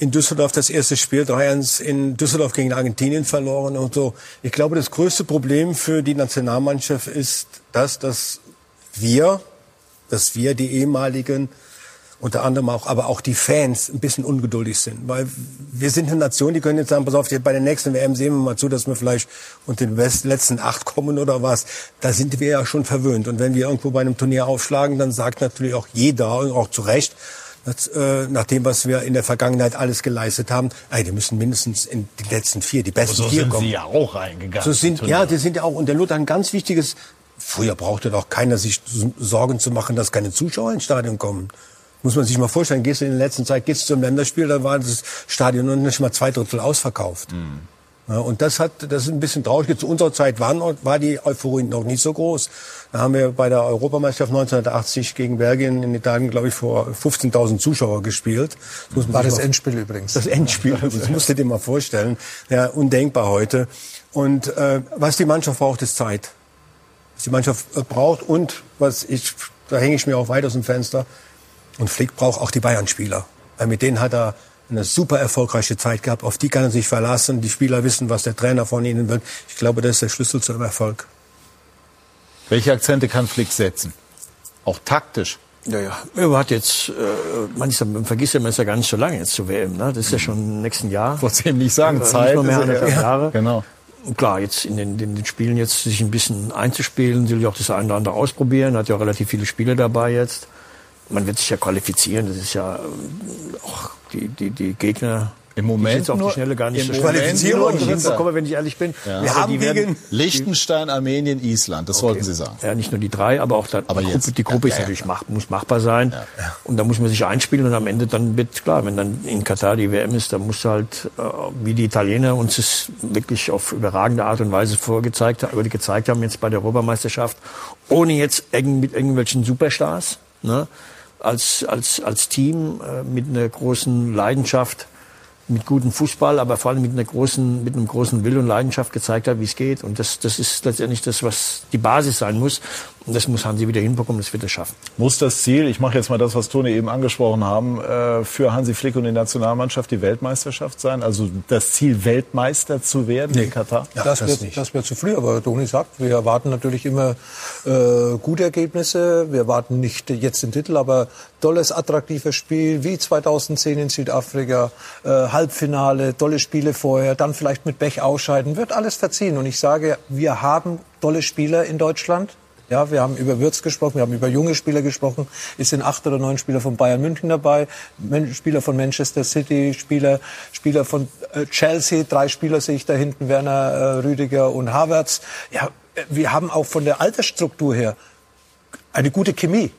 In Düsseldorf das erste Spiel 3-1 in Düsseldorf gegen Argentinien verloren und so. Ich glaube, das größte Problem für die Nationalmannschaft ist das, dass wir dass wir die ehemaligen unter anderem auch, aber auch die Fans ein bisschen ungeduldig sind. Weil wir sind eine Nation, die können jetzt sagen, pass auf, bei der nächsten WM sehen wir mal zu, dass wir vielleicht unter den letzten acht kommen oder was. Da sind wir ja schon verwöhnt. Und wenn wir irgendwo bei einem Turnier aufschlagen, dann sagt natürlich auch jeder, und auch zu Recht, dass, äh, nach dem, was wir in der Vergangenheit alles geleistet haben, ey, die müssen mindestens in die letzten vier, die besten so vier sind kommen. Sie ja auch reingegangen. So sind, ja, die sind ja auch, und der Luther ein ganz wichtiges Früher brauchte doch keiner sich Sorgen zu machen, dass keine Zuschauer ins Stadion kommen. Muss man sich mal vorstellen, gehst du in der letzten Zeit gehst du zum Länderspiel, da war das Stadion noch nicht mal zwei Drittel ausverkauft. Mhm. Ja, und das hat, das ist ein bisschen traurig. Zu unserer Zeit waren, war die Euphorie noch nicht so groß. Da haben wir bei der Europameisterschaft 1980 gegen Belgien in Italien, glaube ich, vor 15.000 Zuschauer gespielt. Das war das Endspiel übrigens. Das Endspiel, das musst du dir mal vorstellen. Ja, undenkbar heute. Und äh, was die Mannschaft braucht, ist Zeit was die Mannschaft äh, braucht und was ich, da hänge ich mir auch weit aus dem Fenster. Und Flick braucht auch die Bayern-Spieler. Weil mit denen hat er eine super erfolgreiche Zeit gehabt. Auf die kann er sich verlassen. Die Spieler wissen, was der Trainer von ihnen will. Ich glaube, das ist der Schlüssel zum Erfolg. Welche Akzente kann Flick setzen? Auch taktisch. Ja, ja. Er hat jetzt, äh, manchmal, man vergisst ja, man ist ja gar nicht so lange jetzt zu WM. Ne? Das ist ja schon im nächsten Jahr. Eben nicht sagen, Äh, Zeit. Nicht mehr ist ja- Jahre. Genau. Klar, jetzt in den, in den Spielen jetzt sich ein bisschen einzuspielen, will ich auch das eine oder andere ausprobieren. Hat ja relativ viele Spiele dabei jetzt. Man wird sich ja qualifizieren. Das ist ja ähm, auch die, die, die Gegner. Im Moment jetzt auf nur- die Schnelle gar nicht Qualifizierung bekommen, wenn ich ehrlich bin. Ja. Wir haben gegen Liechtenstein, Armenien, Island, das wollten Sie sagen. ja, nicht nur die drei, aber auch dann Aber die. Gruppe, die Gruppe Ja, ist ja, natürlich mach, muss machbar sein. Und da muss man sich einspielen und am Ende dann wird klar, wenn dann in Katar die WM ist, dann muss halt äh, wie die Italiener uns es wirklich auf überragende Art und Weise vorgezeigt haben, gezeigt haben jetzt bei der Europameisterschaft, ohne jetzt mit irgendwelchen Superstars, ne, als als als Team äh, mit einer großen Leidenschaft mit gutem Fußball, aber vor allem mit einer großen, mit einem großen Will und Leidenschaft gezeigt hat, wie es geht. Und das, das ist letztendlich das, was die Basis sein muss. Und das muss Hansi wieder hinbekommen, das wird er schaffen. Muss das Ziel, ich mache jetzt mal das, was Toni eben angesprochen haben, äh, für Hansi Flick und die Nationalmannschaft die Weltmeisterschaft sein? Also das Ziel, Weltmeister zu werden in Katar? Ja, das, das wird, nicht. das wird zu früh, aber Toni sagt, wir erwarten natürlich immer äh, gute Ergebnisse. Wir erwarten nicht jetzt den Titel, aber tolles, attraktives Spiel, wie 2010 in Südafrika, äh, Halbfinale, tolle Spiele vorher, dann vielleicht mit Pech ausscheiden, wird alles verziehen. Und ich sage, wir haben tolle Spieler in Deutschland. Ja, wir haben über Würz gesprochen, wir haben über junge Spieler gesprochen. Es sind acht oder neun Spieler von Bayern München dabei, Spieler von Manchester City, Spieler, Spieler von äh, Chelsea, drei Spieler sehe ich da hinten, Werner, äh, Rüdiger und Havertz. Ja, äh, wir haben auch von der Altersstruktur her eine gute Chemie.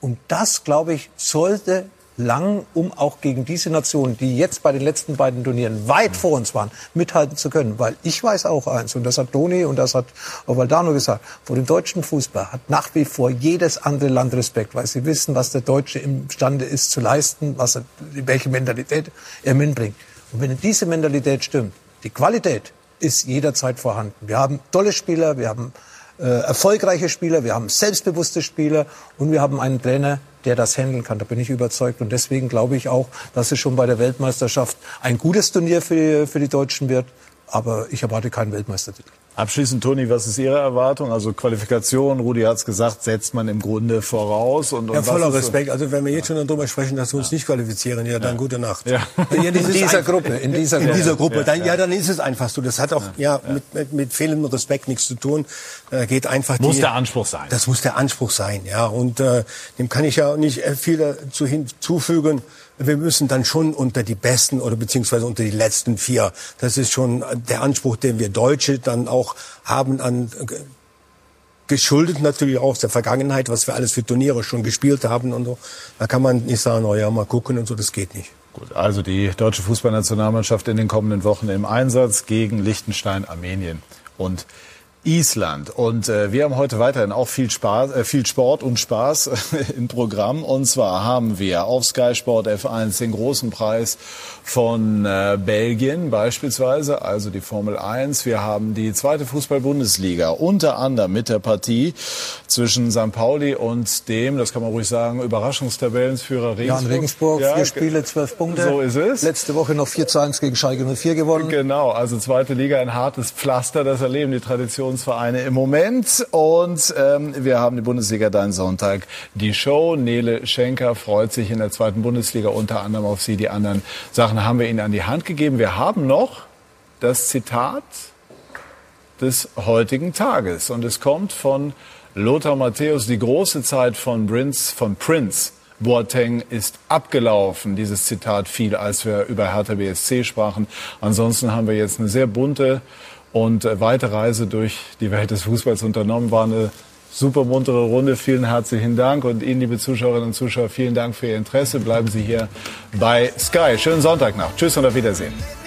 Und das, glaube ich, sollte lang, um auch gegen diese Nationen, die jetzt bei den letzten beiden Turnieren weit vor uns waren, mithalten zu können. Weil ich weiß auch eins, und das hat Toni und das hat auch Valdano gesagt, vor dem deutschen Fußball hat nach wie vor jedes andere Land Respekt, weil sie wissen, was der Deutsche imstande ist zu leisten, was er, welche Mentalität er mitbringt. Und wenn diese Mentalität stimmt, die Qualität ist jederzeit vorhanden. Wir haben tolle Spieler, wir haben äh, erfolgreiche Spieler, wir haben selbstbewusste Spieler und wir haben einen Trainer, der das handeln kann. Da bin ich überzeugt. Und deswegen glaube ich auch, dass es schon bei der Weltmeisterschaft ein gutes Turnier für die, für die Deutschen wird. Aber ich erwarte keinen Weltmeistertitel. Abschließend, Toni, was ist Ihre Erwartung? Also Qualifikation, Rudi hat es gesagt, setzt man im Grunde voraus. Und, und Ja, was voller Respekt. Also wenn wir jetzt schon darüber sprechen, dass wir uns nicht qualifizieren, ja, dann gute Nacht. Ja. Ja, In dieser Gruppe, in dieser in Gruppe. dieser Gruppe. Dann, ja, dann ist es einfach so. Das hat auch ja, Mit, mit, mit fehlendem Respekt nichts zu tun. Äh, geht einfach Muss die, der Anspruch sein. Das muss der Anspruch sein, ja. Und äh, dem kann ich ja nicht äh, viel dazu hinzufügen. Wir müssen dann schon unter die Besten oder beziehungsweise unter die letzten vier. Das ist schon der Anspruch, den wir Deutsche dann auch haben an äh, geschuldet natürlich auch aus der Vergangenheit, was wir alles für Turniere schon gespielt haben und so. Da kann man nicht sagen, oh ja, mal gucken und so, das geht nicht. Gut, also die deutsche Fußballnationalmannschaft in den kommenden Wochen im Einsatz gegen Liechtenstein, Armenien und Island. Und äh, wir haben heute weiterhin auch viel Spaß, äh, viel Sport und Spaß im Programm. Und zwar haben wir auf Sky Sport F1 den großen Preis von äh, Belgien beispielsweise, also die Formel 1. Wir haben die zweite Fußball-Bundesliga, unter anderem mit der Partie zwischen St. Pauli und dem, das kann man ruhig sagen, Überraschungstabellensführer Regensburg. Ja, Regensburg, Ja, vier Spiele, zwölf Punkte. So ist es. Letzte Woche noch 4 zu 1 gegen Schalke 04 gewonnen. Genau, also zweite Liga ein hartes Pflaster, das erleben die Traditionsvereine im Moment. Und ähm, wir haben die Bundesliga dann Sonntag die Show. Nele Schenker freut sich in der zweiten Bundesliga unter anderem auf sie. Die anderen Sachen haben wir Ihnen an die Hand gegeben. Wir haben noch das Zitat des heutigen Tages. Und es kommt von Lothar Matthäus, die große Zeit von Prince, von Prince Boateng ist abgelaufen. Dieses Zitat fiel, als wir über Hertha BSC sprachen. Ansonsten haben wir jetzt eine sehr bunte und äh, weite Reise durch die Welt des Fußballs unternommen. War eine super muntere Runde. Vielen herzlichen Dank. Und Ihnen, liebe Zuschauerinnen und Zuschauer, vielen Dank für Ihr Interesse. Bleiben Sie hier bei Sky. Schönen Sonntag noch. Tschüss und auf Wiedersehen.